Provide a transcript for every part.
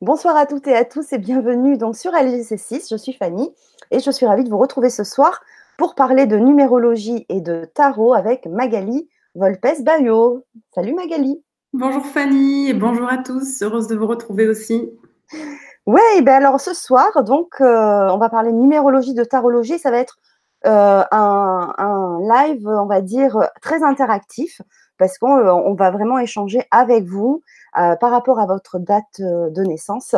Bonsoir à toutes et à tous et bienvenue donc sur LGC6. Je suis Fanny et je suis ravie de vous retrouver ce soir pour parler de numérologie et de tarot avec Magali Volpes Bayo. Salut Magali. Bonjour Fanny et bonjour à tous. Heureuse de vous retrouber aussi. Oui, ben alors ce soir, donc, euh, on va parler de numérologie, de tarologie. Ça va être euh, un, un, live, on va dire, très interactif parce qu'on euh, va vraiment échanger avec vous euh, par rapport à votre date euh, de naissance.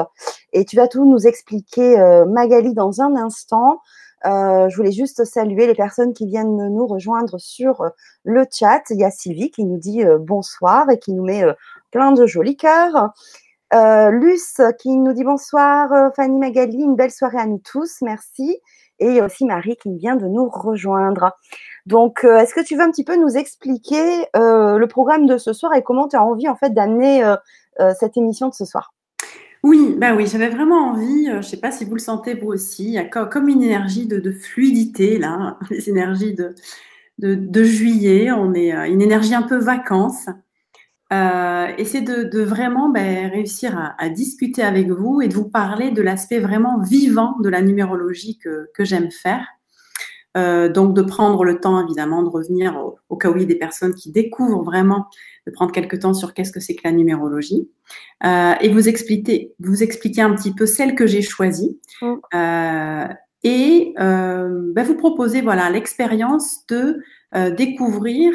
Et tu vas tout nous expliquer, Magali, dans un instant. je voulais juste saluer les personnes qui viennent nous rejoindre sur le chat. Il y a Sylvie qui nous dit bonsoir et qui nous met plein de jolis cœurs. Luce qui nous dit bonsoir, Fanny Magali, une belle soirée à nous tous, merci. Et il y a aussi Marie qui vient de nous rejoindre. Donc, euh, est-ce que tu veux un petit peu nous expliquer euh, le programme de ce soir et comment tu as envie en fait d'amener euh, cette émission de ce soir? Oui, ben oui, j'avais vraiment envie. je ne sais pas si vous le sentez vous aussi. Il y a comme une énergie de, fluidité là, les énergies de, de, juillet. On est une énergie un peu vacances. Euh, et c'est de, vraiment ben, réussir à, discuter avec vous et de vous parler de l'aspect vraiment vivant de la numérologie que, j'aime faire. Euh, donc de prendre le temps évidemment de revenir au, cas où il y a des personnes qui découvrent vraiment, de prendre quelques temps sur qu'est-ce que c'est que la numérologie euh, et vous expliquer, vous expliquer un petit peu celle que j'ai choisie mm. et ben, vous proposer voilà l'expérience de découvrir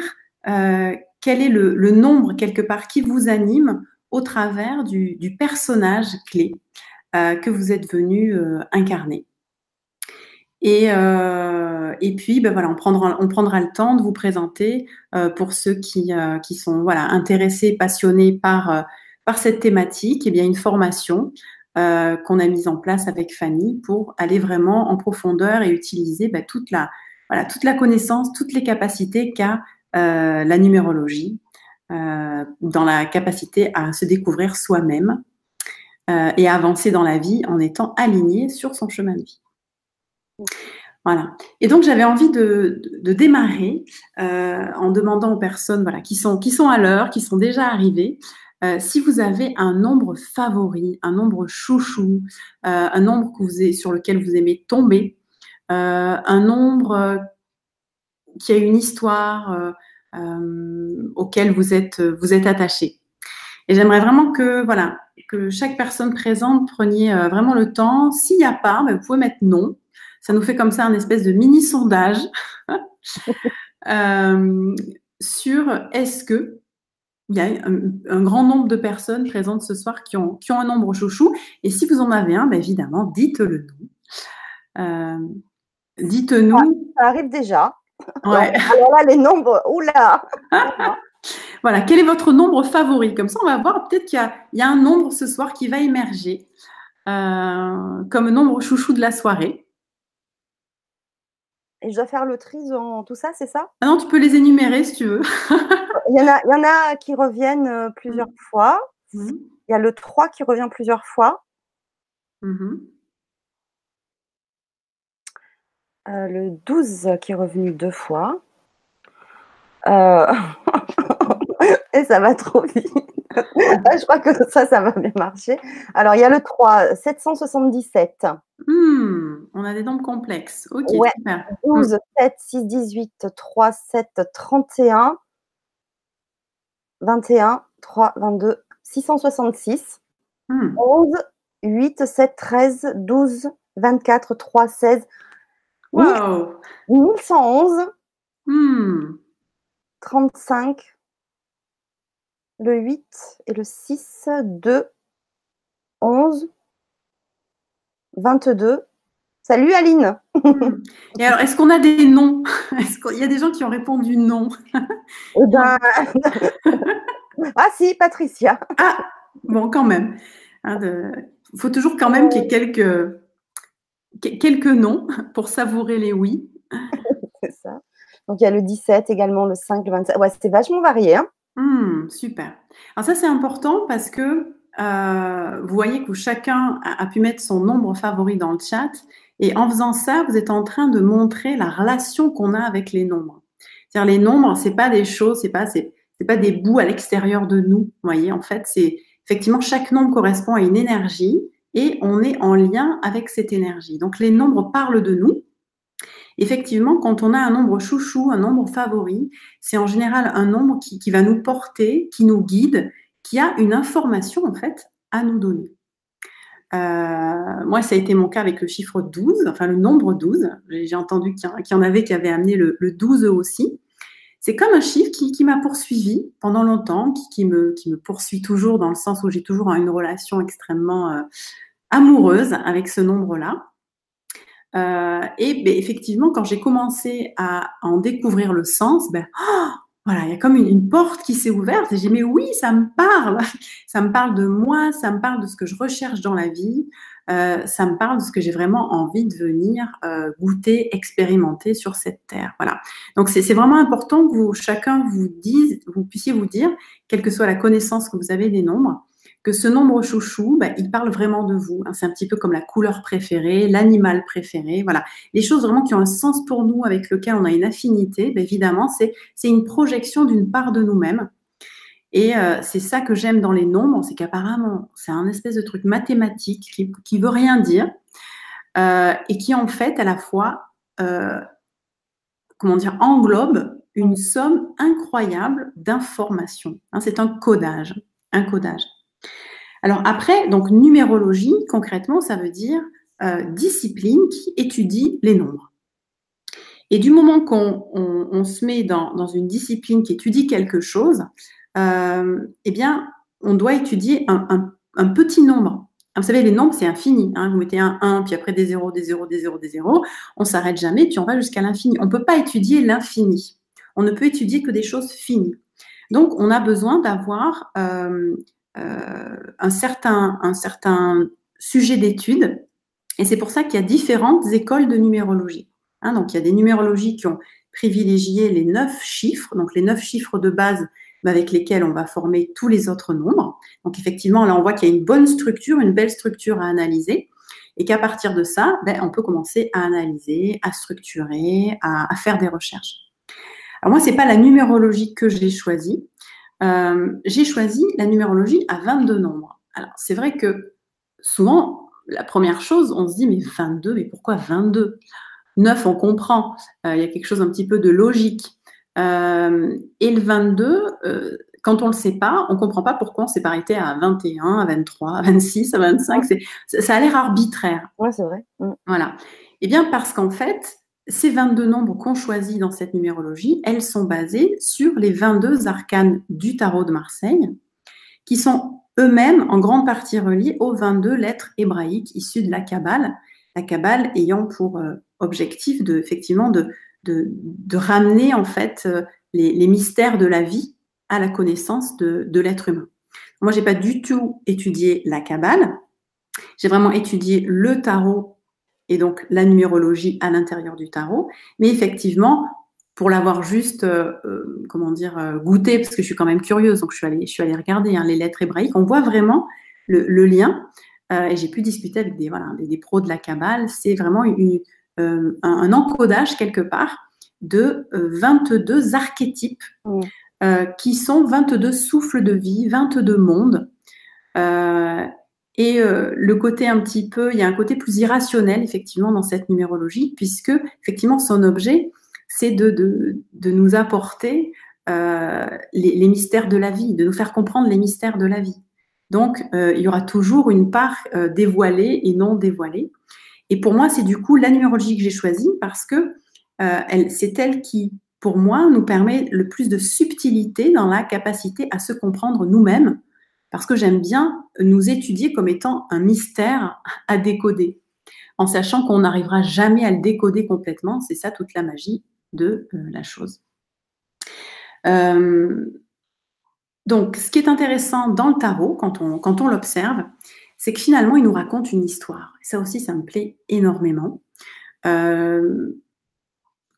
quel est le, nombre quelque part qui vous anime au travers du, personnage clé euh, que vous êtes venu euh, incarner. Et, euh, et, puis, ben on prendra, le temps de vous présenter pour ceux qui, sont voilà, intéressés, passionnés par, par cette thématique, et eh bien une formation qu'on a mise en place avec Fanny pour aller vraiment en profondeur et utiliser ben, toute, la, toute la connaissance, toutes les capacités qu'a euh, la numérologie, euh, dans la capacité à se découvrir soi-même euh, et à avancer dans la vie en étant aligné sur son chemin de vie. Voilà. Et donc j'avais envie de, démarrer en demandant aux personnes voilà, qui, sont, qui sont à l'heure, qui sont déjà arrivées, si vous avez un nombre favori, un nombre chouchou, un nombre sur lequel vous aimez tomber, un nombre qui a une histoire euh, euh, auquel vous êtes, vous êtes attaché. Et j'aimerais vraiment que, voilà, que chaque personne présente preniez euh, vraiment le temps. S'il n'y a pas, ben, vous pouvez mettre non. Ça nous fait comme ça un espèce de mini sondage sur est-ce que il y a un, grand nombre de personnes présentes ce soir qui ont, qui ont un nombre chouchou. Et si vous en avez un, ben évidemment, dites-le nous. dites-nous. Ça arrive déjà. Ouais. Alors là, les nombres, oula Voilà, quel est votre nombre favori? Comme ça, on va voir peut-être qu'il y, a un nombre ce soir qui va émerger euh, comme nombre chouchou de la soirée. Et je dois faire le tri dans tout ça, c'est ça? Ah Non, tu peux les énumérer si tu veux. il, y en a, il y en a qui reviennent euh, plusieurs mmh. fois. Mmh. Il y a le 3 qui revient plusieurs fois. Mmh. Euh, le 12 qui est revenu deux fois. Euh, et ça va trop vite. je crois que ça, ça va bien marcher. Alors, il y a le 3, 777. Hmm, on a des nombres complexes. Ok, super. 12, 7, 6, 18, 3, 7, 31, 21, 3, 22, 666. 11, 8, 7, 13, 12, 24, 3, 16, Wow. 1111. 35. Le 8 et le 6, 2, 11, 22. Salut Aline. Hmm. Et alors, est-ce qu'on a des noms? Est-ce qu'il y a des gens qui ont répondu non? Eh ben, Ah si, Patricia. Ah, bon, quand même. Il hein, faut toujours quand même qu'il y ait quelques, quelques noms pour savourer les oui. c'est ça. Donc il y a le 17 également, le 5, le 27. Ouais, c'était vachement varié. Hein mmh, super. Alors ça, c'est important parce que euh, vous voyez que chacun a, pu mettre son nombre favori dans le chat. Et en faisant ça, vous êtes en train de montrer la relation qu'on a avec les nombres. C'est-à-dire les nombres, c'est pas des choses, c'est pas c'est, pas des bouts à l'extérieur de nous. Vous voyez, en fait, c'est effectivement, chaque nombre correspond à une énergie et on est en lien avec cette énergie. Donc les nombres parlent de nous. Effectivement, quand on a un nombre chouchou, un nombre favori, c'est en général un nombre qui, va nous porter, qui nous guide, qui a une information en fait à nous donner. Euh, moi, ça a été mon cas avec le chiffre 12, enfin le nombre 12. J'ai entendu qu'il y, en avait qui avaient amené le, 12 aussi. C'est comme un chiffre qui, m'a poursuivi pendant longtemps, qui, me, poursuit toujours dans le sens où j'ai toujours une relation extrêmement euh, amoureuse avec ce nombre-là. Euh, et ben, effectivement, quand j'ai commencé à en découvrir le sens, ben, oh, voilà, il y a comme une, porte qui s'est ouverte j'ai dit, mais oui, ça me parle, ça me parle de moi, ça me parle de ce que je recherche dans la vie, euh, ça me parle de ce que j'ai vraiment envie de venir euh, goûter, expérimenter sur cette terre. Voilà. Donc c'est vraiment important que vous, chacun vous dise, vous puissiez vous dire, quelle que soit la connaissance que vous avez des nombres, que ce nombre chouchou, bah, il parle vraiment de vous. Hein. C'est un petit peu comme la couleur préférée, l'animal préféré. Voilà, les choses vraiment qui ont un sens pour nous, avec lequel on a une affinité. Bah, évidemment, c'est c'est une projection d'une part de nous-mêmes. Et euh, c'est ça que j'aime dans les nombres, c'est qu'apparemment, c'est un espèce de truc mathématique qui, qui veut rien dire euh, et qui en fait à la fois, euh, comment dire, englobe une somme incroyable d'informations. Hein, c'est un codage, un codage. Alors après, donc numérologie, concrètement, ça veut dire discipline qui étudie les nombres. Et du moment qu'on se met dans, une discipline qui étudie quelque chose, eh bien, on doit étudier un, petit nombre. Vous savez, les nombres, c'est infini. Hein. Vous mettez un 1, puis après des 0, des 0, des 0, des 0. On s'arrête jamais, puis on va jusqu'à l'infini. On ne peut pas étudier l'infini. On ne peut étudier que des choses finies. Donc, on a besoin d'avoir euh, euh, un, certain, un certain sujet d'étude. Et c'est pour ça qu'il y a différentes écoles de numérologie. Hein, donc, il y a des numérologies qui ont privilégié les neuf chiffres, donc les neuf chiffres de base avec lesquels on va former tous les autres nombres. Donc, effectivement, là, on voit qu'il y a une bonne structure, une belle structure à analyser. Et qu'à partir de ça, ben, on peut commencer à analyser, à structurer, à, faire des recherches. Alors moi, c'est pas la numérologie que j'ai choisie. Euh, j'ai choisi la numérologie à 22 nombres. Alors, c'est vrai que souvent, la première chose, on se dit, mais 22, mais pourquoi 22 9, on comprend. Euh, il y a quelque chose un petit peu de logique. Euh, et le 22, quand on ne le sait pas, on ne comprend pas pourquoi on s'est arrêté à 21, à 23, à 26, à 25. Ça a l'air arbitraire. Oui, c'est vrai. Mm. Voilà. Eh bien, parce qu'en fait, ces 22 nombres qu'on choisit dans cette numérologie, elles sont basées sur les 22 arcanes du tarot de Marseille, qui sont eux-mêmes en grande partie reliés aux 22 lettres hébraïques issues de la Kabbale, la Kabbale ayant pour euh, objectif de, effectivement de, de, ramener en fait euh, les, mystères de la vie à la connaissance de, l'être humain. Moi, j'ai pas du tout étudié la Kabbale, j'ai vraiment étudié le tarot et donc la numérologie à l'intérieur du tarot. Mais effectivement, pour l'avoir juste, euh, euh, comment dire, goûté, parce que je suis quand même curieuse, donc je suis allée, je suis allée regarder hein, les lettres hébraïques, on voit vraiment le, lien. et j'ai pu discuter avec des, voilà, des, pros de la Kabbale. C'est vraiment une, un, encodage quelque part de 22 archétypes mmh. qui sont 22 souffles de vie, 22 mondes. Et euh, le côté un petit peu, il y a un côté plus irrationnel effectivement dans cette numérologie, puisque effectivement son objet, c'est de, de, de, nous apporter euh, les, les, mystères de la vie, de nous faire comprendre les mystères de la vie. Donc euh, il y aura toujours une part euh, dévoilée et non dévoilée. Et pour moi, c'est du coup la numérologie que j'ai choisie parce que euh, c'est elle qui, pour moi, nous permet le plus de subtilité dans la capacité à se comprendre nous-mêmes parce que j'aime bien nous étudier comme étant un mystère à décoder, en sachant qu'on n'arrivera jamais à le décoder complètement. C'est ça toute la magie de euh, la chose. Euh, donc, ce qui est intéressant dans le tarot, quand on, quand on l'observe, c'est que finalement, il nous raconte une histoire. Ça aussi, ça me plaît énormément. Euh,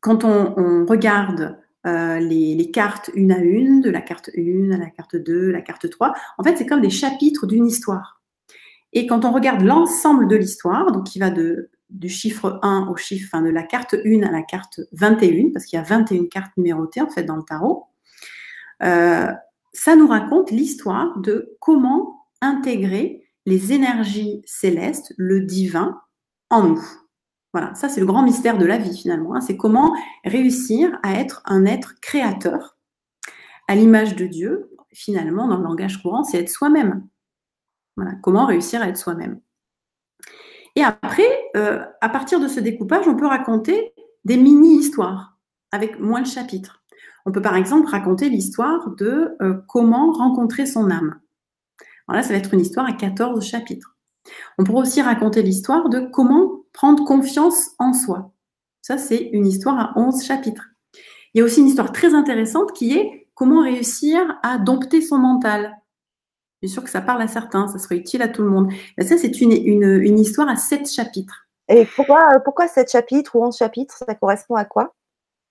quand on regarde euh, les, cartes une à une, de la carte 1 à la carte 2, la carte 3. En fait, c'est comme des chapitres d'une histoire. Et quand on regarde l'ensemble de l'histoire, donc qui va de, du chiffre 1 au chiffre, enfin de la carte 1 à la carte 21, parce qu'il y a 21 cartes numérotées en fait dans le tarot, euh, ça nous raconte l'histoire de comment intégrer les énergies célestes, le divin, en nous. Voilà, ça c'est le grand mystère de la vie finalement. Hein. C'est comment réussir à être un être créateur à l'image de Dieu. Finalement, dans le langage courant, c'est être soi-même. Voilà, comment réussir à être soi-même. Et après, euh, à partir de ce découpage, on peut raconter des mini-histoires avec moins de chapitres. On peut par exemple raconter l'histoire de euh, comment rencontrer son âme. Alors là, ça va être une histoire à 14 chapitres. On pourrait aussi raconter l'histoire de comment prendre confiance en soi. Ça, c'est une histoire à 11 chapitres. Il y a aussi une histoire très intéressante qui est comment réussir à dompter son mental. Bien sûr que ça parle à certains, ça serait utile à tout le monde. ça, c'est une, une, histoire à 7 chapitres. Et pourquoi, pourquoi 7 chapitres ou 11 chapitres? Ça correspond à quoi?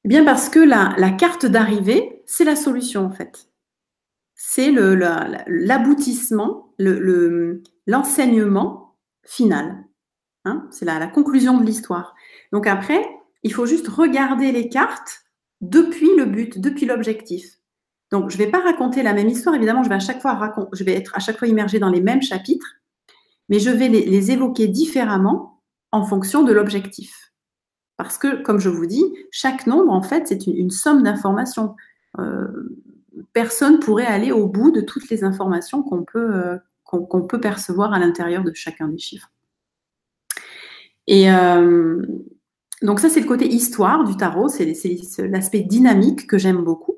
Eh Bien parce que la, la carte d'arrivée, c'est la solution en fait c'est l'aboutissement, l'enseignement final. Hein. c'est la, conclusion de l'histoire. Donc après, il faut juste regarder les cartes depuis le but, depuis l'objectif. Donc je ne vais pas raconter la même histoire, évidemment, je vais, chaque fois être à chaque fois immergée dans les mêmes chapitres, mais je vais les, évoquer différemment en fonction de l'objectif. Parce que, comme je vous dis, chaque nombre, en fait, c'est une, somme d'informations. Euh, personne pourrait aller au bout de toutes les informations qu'on peut, euh, percevoir à l'intérieur de chacun des chiffres. Et euh, donc ça, c'est le côté histoire du tarot, c'est, l'aspect dynamique que j'aime beaucoup,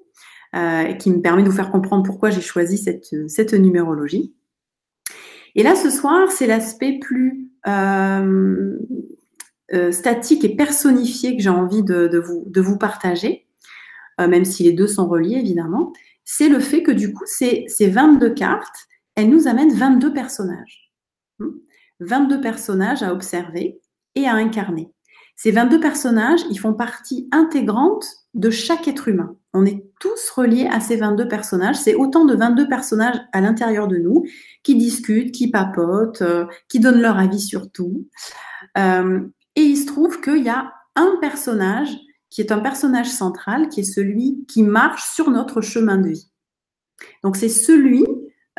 euh, et qui me permet de vous faire comprendre pourquoi j'ai choisi cette, cette numérologie. Et là, ce soir, c'est l'aspect plus statique et personnifié que j'ai envie de vous partager, même si les deux sont reliés, évidemment c'est le fait que du coup, ces, ces 22 cartes, elles nous amènent 22 personnages. 22 hmm? personnages à observer et à incarner. Ces 22 personnages, ils font partie intégrante de chaque être humain. On est tous reliés à ces 22 personnages. C'est autant de 22 personnages à l'intérieur de nous qui discutent, qui papotent, euh, qui donnent leur avis sur tout. Euh, et il se trouve qu'il y a un personnage qui est un personnage central, qui est celui qui marche sur notre chemin de vie. Donc c'est celui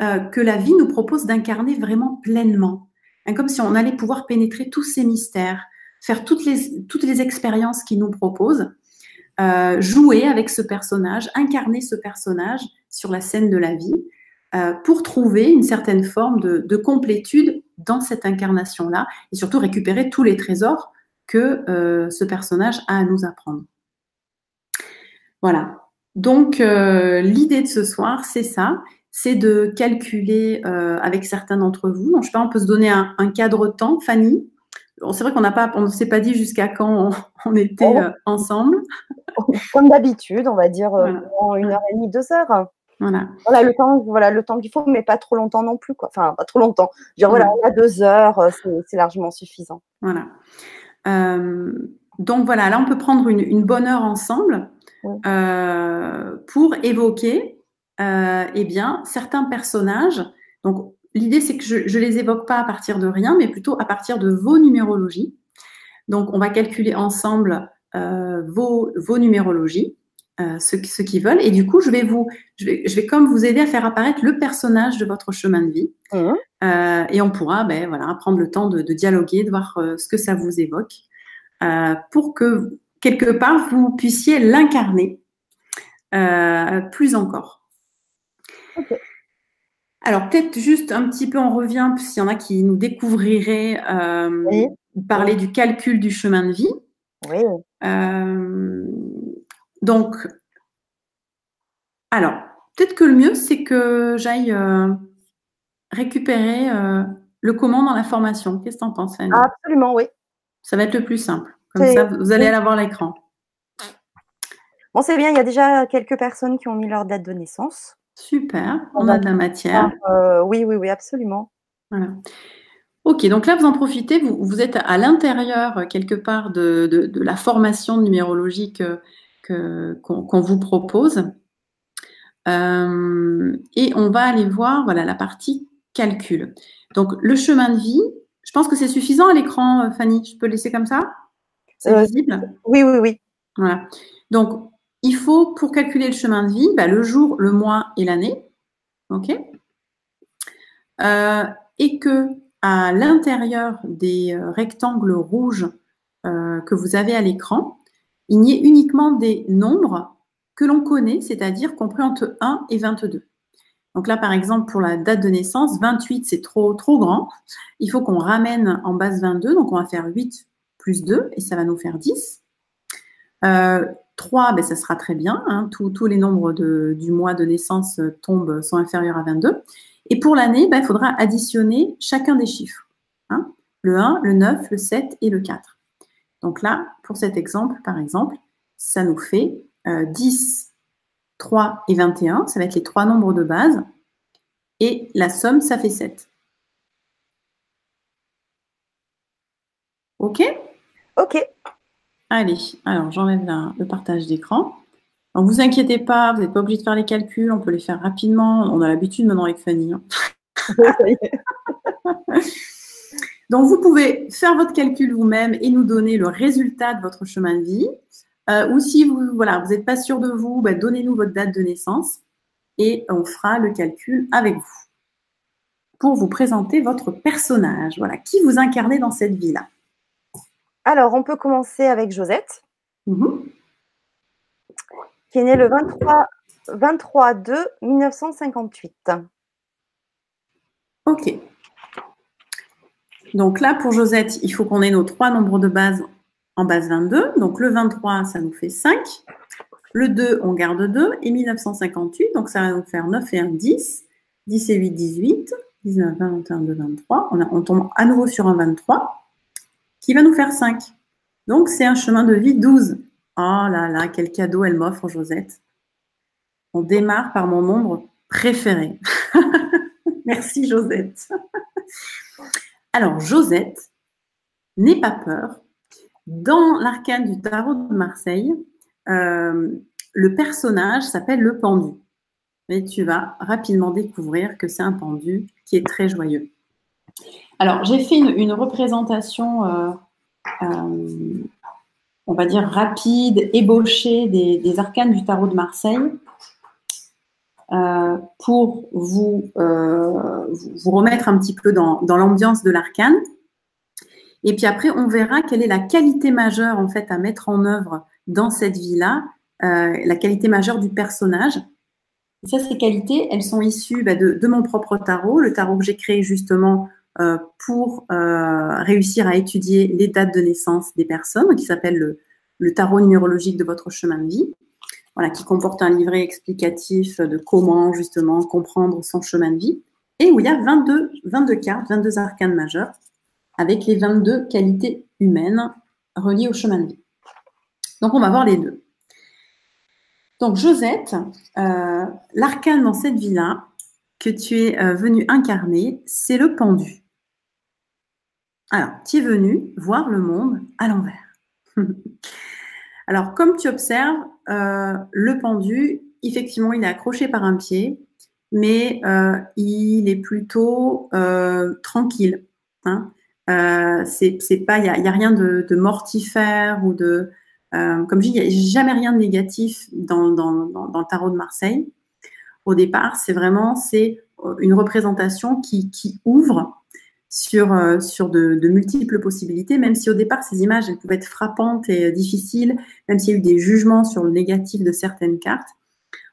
euh, que la vie nous propose d'incarner vraiment pleinement, hein, comme si on allait pouvoir pénétrer tous ces mystères, faire toutes les, toutes les expériences qu'il nous propose, euh, jouer avec ce personnage, incarner ce personnage sur la scène de la vie, euh, pour trouver une certaine forme de, de complétude dans cette incarnation-là, et surtout récupérer tous les trésors que euh, ce personnage a à nous apprendre. Voilà. Donc, euh, l'idée de ce soir, c'est ça, c'est de calculer euh, avec certains d'entre vous. Donc, je sais pas, on peut se donner un, cadre de temps, Fanny. C'est vrai qu'on n'a pas, on ne s'est pas dit jusqu'à quand on, était oh. ensemble. Comme d'habitude, on va dire en une heure et demie, deux heures. Voilà. Voilà le temps, voilà le temps qu'il faut, mais pas trop longtemps non plus, quoi. Enfin, pas trop longtemps. Dire voilà, on a deux heures, c'est largement suffisant. Voilà. Euh, donc voilà, là on peut prendre une, bonne heure ensemble euh, pour évoquer euh, eh bien, certains personnages. Donc l'idée c'est que je ne les évoque pas à partir de rien, mais plutôt à partir de vos numérologies. Donc on va calculer ensemble vos, vos numérologies. Ceux, qui veulent. Et du coup, je vais vous, je vais, je vais comme vous aider à faire apparaître le personnage de votre chemin de vie. Mmh. Euh, et on pourra ben, voilà, prendre le temps de, dialoguer, de voir euh, ce que ça vous évoque, euh, pour que quelque part vous puissiez l'incarner plus encore. Alors peut-être juste un petit peu on revient, s'il y en a qui nous découvriraient parler du calcul du chemin de vie. Oui. Donc, alors, peut-être que le mieux, c'est que j'aille récupérer euh, le comment dans la formation. Qu'est-ce que tu en penses, Absolument, oui. Ça va être le plus simple. Comme ça, vous allez avoir l'écran. Bon, c'est bien, il y a déjà quelques personnes qui ont mis leur date de naissance. Super, on, a de la matière. Euh, oui, oui, oui, absolument. Voilà. Ok, donc là, vous en profitez, vous, êtes à l'intérieur, euh, quelque part, de, la formation numérologique qu'on vous propose. et on va aller voir voilà, la partie calcul. Donc, le chemin de vie, je pense que c'est suffisant à l'écran, euh, Fanny. Je peux le laisser comme ça? C'est euh, visible? Oui, oui, oui. Voilà. Donc, il faut, pour calculer le chemin de vie, bah, le jour, le mois et l'année. OK? Et que à l'intérieur des rectangles rouges que vous avez à l'écran, il n'y ait uniquement des nombres que l'on connaît, c'est-à-dire compris entre 1 et 22. Donc là, par exemple, pour la date de naissance, 28, c'est trop, trop grand. Il faut qu'on ramène en base 22. Donc, on va faire 8 plus 2 et ça va nous faire 10. 3, euh, ben, ça sera très bien. Hein. Tous, les nombres du mois de naissance tombent, sont inférieurs à 22. Et pour l'année, ben, il faudra additionner chacun des chiffres. Hein. Le 1, le 9, le 7 et le 4. Donc là, pour cet exemple, par exemple, ça nous fait 10, euh, 3 et 21. Ça va être les trois nombres de base. Et la somme, ça fait 7. OK? OK. Allez, alors j'enlève le partage d'écran. Donc vous inquiétez pas, vous n'êtes pas obligé de faire les calculs, on peut les faire rapidement. On a l'habitude maintenant avec Fanny. Hein. Donc vous pouvez faire votre calcul vous-même et nous donner le résultat de votre chemin de vie. Euh, ou si vous voilà, vous n'êtes pas sûr de vous, bah, donnez-nous votre date de naissance et on fera le calcul avec vous pour vous présenter votre personnage. Voilà, qui vous incarnez dans cette vie-là. Alors, on peut commencer avec Josette, mhm. qui est née le 23, 23 2 1958. Ok. Donc là, pour Josette, il faut qu'on ait nos trois nombres de base en base 22. Donc le 23, ça nous fait 5. Le 2, on garde 2. Et 1958, donc ça va nous faire 9 et 1, 10. 10 et 8, 18. 19, 20, 21, 22, 23. On, on tombe à nouveau sur un 23 qui va nous faire 5. Donc, c'est un chemin de vie 12. Oh là là, quel cadeau elle m'offre, Josette. On démarre par mon nombre préféré. Merci, Josette. Alors, Josette, n'aie pas peur. Dans l'arcane du tarot de Marseille, euh, le personnage s'appelle le pendu. Mais tu vas rapidement découvrir que c'est un pendu qui est très joyeux. Alors, j'ai fait une, représentation, euh, euh, on va dire, rapide, ébauchée des, arcanes du tarot de Marseille pour vous, vous remettre un petit peu dans, dans l'ambiance de l'arcane. Et puis après, on verra quelle est la qualité majeure en fait à mettre en œuvre dans cette vie-là, euh, la qualité majeure du personnage. ça, ces qualités, elles sont issues bah, de, mon propre tarot, le tarot que j'ai créé justement euh, pour euh, réussir à étudier les dates de naissance des personnes, qui s'appelle le, le, tarot numérologique de votre chemin de vie, voilà, qui comporte un livret explicatif de comment justement comprendre son chemin de vie, et où il y a 22, 22 cartes, 22 arcanes majeures avec les 22 qualités humaines reliées au chemin de vie. Donc, on va voir les deux. Donc, Josette, euh, l'arcane dans cette vie-là que tu es euh, venu incarner, c'est le pendu. Alors, tu es venu voir le monde à l'envers. Alors, comme tu observes, euh, le pendu, effectivement, il est accroché par un pied, mais il est plutôt tranquille. Hein. Euh, c'est pas, il n'y a, rien de, mortifère ou de, euh, comme je dis, il n'y a jamais rien de négatif dans, le tarot de Marseille. Au départ, c'est vraiment c'est une représentation qui ouvre sur, euh, sur de, multiples possibilités, même si au départ, ces images, elles pouvaient être frappantes et difficiles, même s'il y a eu des jugements sur le négatif de certaines cartes.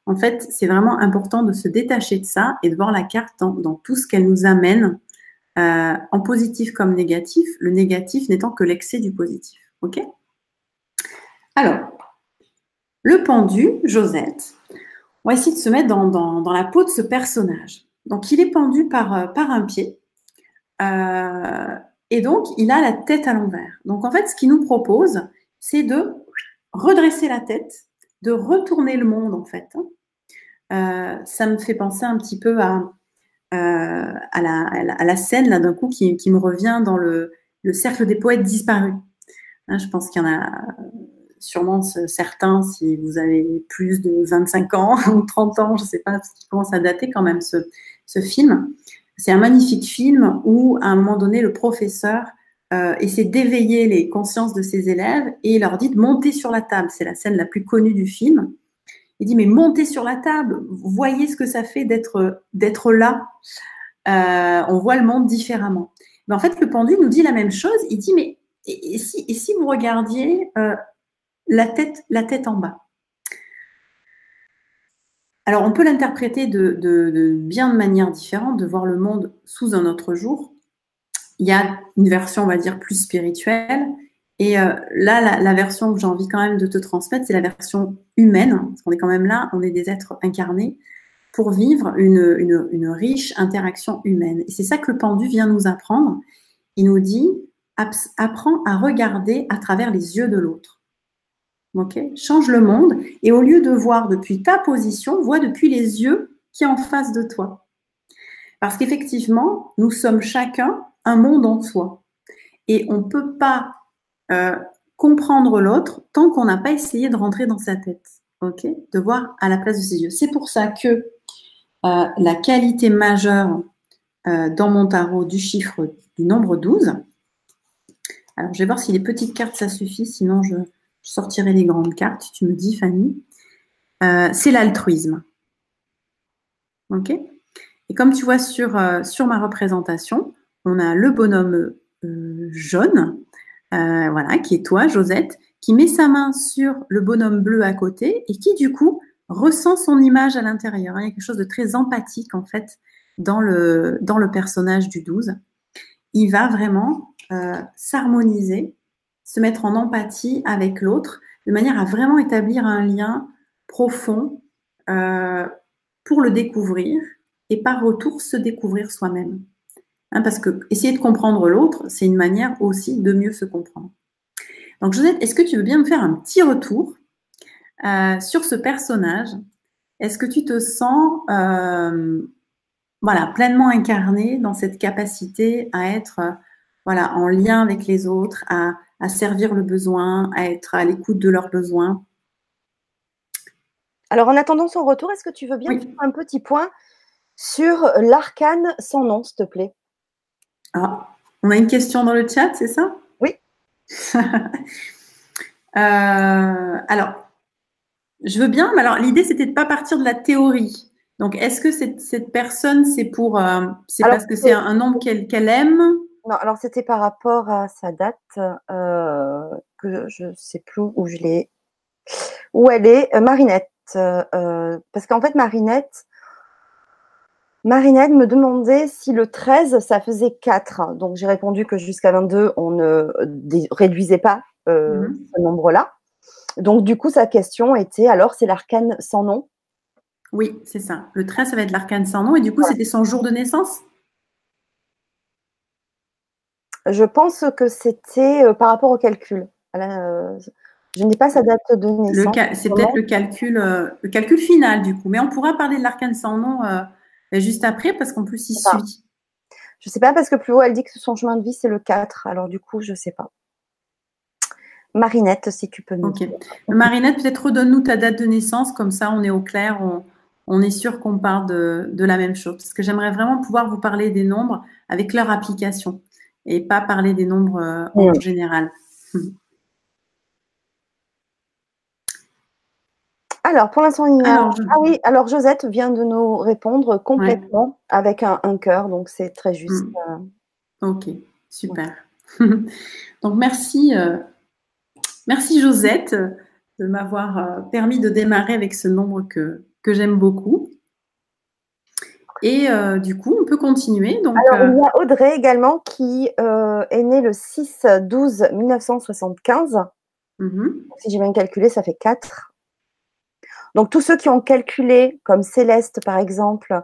En fait, c'est vraiment important de se détacher de ça et de voir la carte dans, dans tout ce qu'elle nous amène euh, en positif comme négatif, le négatif n'étant que l'excès du positif. OK? Alors, le pendu, Josette, on va essayer de se mettre dans, la peau de ce personnage. Donc, il est pendu par, euh, par un pied. Euh, et donc, il a la tête à l'envers. Donc, en fait, ce qu'il nous propose, c'est de redresser la tête, de retourner le monde, en fait. ça me fait penser un petit peu à, euh, la, scène, là, d'un coup, qui, me revient dans le, cercle des poètes disparus. Hein, je pense qu'il y en a sûrement certains, si vous avez plus de 25 ans ou 30 ans, je ne sais pas, qu'il commence à dater quand même ce, film. C'est un magnifique film où, à un moment donné, le professeur euh, essaie d'éveiller les consciences de ses élèves et leur dit de monter sur la table. C'est la scène la plus connue du film. Il dit, mais montez sur la table, voyez ce que ça fait d'être, là. on voit le monde différemment. Mais en fait, le pendu nous dit la même chose. Il dit, mais et, si, et si, vous regardiez la, tête, la tête en bas? Alors, on peut l'interpréter de, bien de manière différente, de voir le monde sous un autre jour. Il y a une version, on va dire, plus spirituelle. Et euh, là, la, version que j'ai envie quand même de te transmettre, c'est la version humaine, qu'on est quand même là, on est des êtres incarnés, pour vivre une, une riche interaction humaine. Et c'est ça que le pendu vient nous apprendre. Il nous dit, apprends à regarder à travers les yeux de l'autre. Change le monde et au lieu de voir depuis ta position, vois depuis les yeux qui est en face de toi. Parce qu'effectivement, nous sommes chacun un monde en soi. Et on ne peut pas euh, comprendre l'autre tant qu'on n'a pas essayé de rentrer dans sa tête. ok de voir à la place de ses yeux. C'est pour ça que euh, la qualité majeure euh, dans mon tarot du chiffre du nombre 12, alors je vais voir si les petites cartes ça suffit, sinon je, je sortirai les grandes cartes, tu me dis, Fanny. Euh, c'est l'altruisme. OK? Et comme tu vois sur, euh, sur ma représentation, on a le bonhomme euh, jaune, voilà, qui est toi, Josette, qui met sa main sur le bonhomme bleu à côté et qui, du coup, ressent son image à l'intérieur. Il y a quelque chose de très empathique, en fait, dans le, dans le personnage du 12. Il va vraiment s'harmoniser se mettre en empathie avec l'autre, de manière à vraiment établir un lien profond euh, pour le découvrir et par retour se découvrir soi-même. Hein, parce que essayer de comprendre l'autre, c'est une manière aussi de mieux se comprendre. Donc Josette, est-ce que tu veux bien me faire un petit retour euh, sur ce personnage? Est-ce que tu te sens euh, voilà, pleinement incarné dans cette capacité à être voilà, en lien avec les autres, à à servir le besoin, à être à l'écoute de leurs besoins. Alors, en attendant son retour, est-ce que tu veux bien faire un petit point sur l'arcane sans nom, s'il te plaît? Ah, on a une question dans le chat, c'est ça? Oui. Euh, alors, je veux bien, mais alors l'idée, c'était de ne pas partir de la théorie. Donc, est-ce que cette, cette personne, c'est pour, euh, c'est parce que c'est un, nombre qu'elle aime? Non, alors c'était par rapport à sa date, euh, que je ne sais plus où je l'ai. Où elle est, euh, Marinette. Euh, parce qu'en fait, Marinette, Marinette me demandait si le 13, ça faisait 4. Donc j'ai répondu que jusqu'à 22, on ne réduisait pas mhm. ce nombre-là. Donc du coup, sa question était alors, c'est l'arcane sans nom? Oui, c'est ça. Le 13, ça va être l'arcane sans nom. Et du coup, c'était son jour de naissance? Je pense que c'était euh, par rapport au calcul. Euh, je n'ai pas sa date de naissance. C'est peut-être le calcul, euh, le calcul final du coup. Mais on pourra parler de l'arcane sans nom juste après parce qu'en plus il suit. Je ne sais pas parce que plus haut elle dit que son chemin de vie c'est le 4. Alors du coup je ne sais pas. Marinette, si tu peux nous Ok. Marinette, peut-être redonne-nous ta date de naissance, comme ça on est au clair, on, est sûr qu'on parle de, de, la même chose. Parce que j'aimerais vraiment pouvoir vous parler des nombres avec leur application et pas parler des nombres euh, en général. Alors, pour l'instant, il y a... Ah oui, alors Josette vient de nous répondre complètement avec un, cœur, donc c'est très juste. Mm. Euh. Ok, super. donc, merci, euh, merci Josette de m'avoir permis de démarrer avec ce nombre que, que j'aime beaucoup. Et euh, du coup, on peut continuer. Donc, Alors, il y a euh, Audrey également qui euh, est née le 6-12-1975. Mhm. Si j'ai bien calculé, ça fait 4. Donc, tous ceux qui ont calculé, comme Céleste par exemple,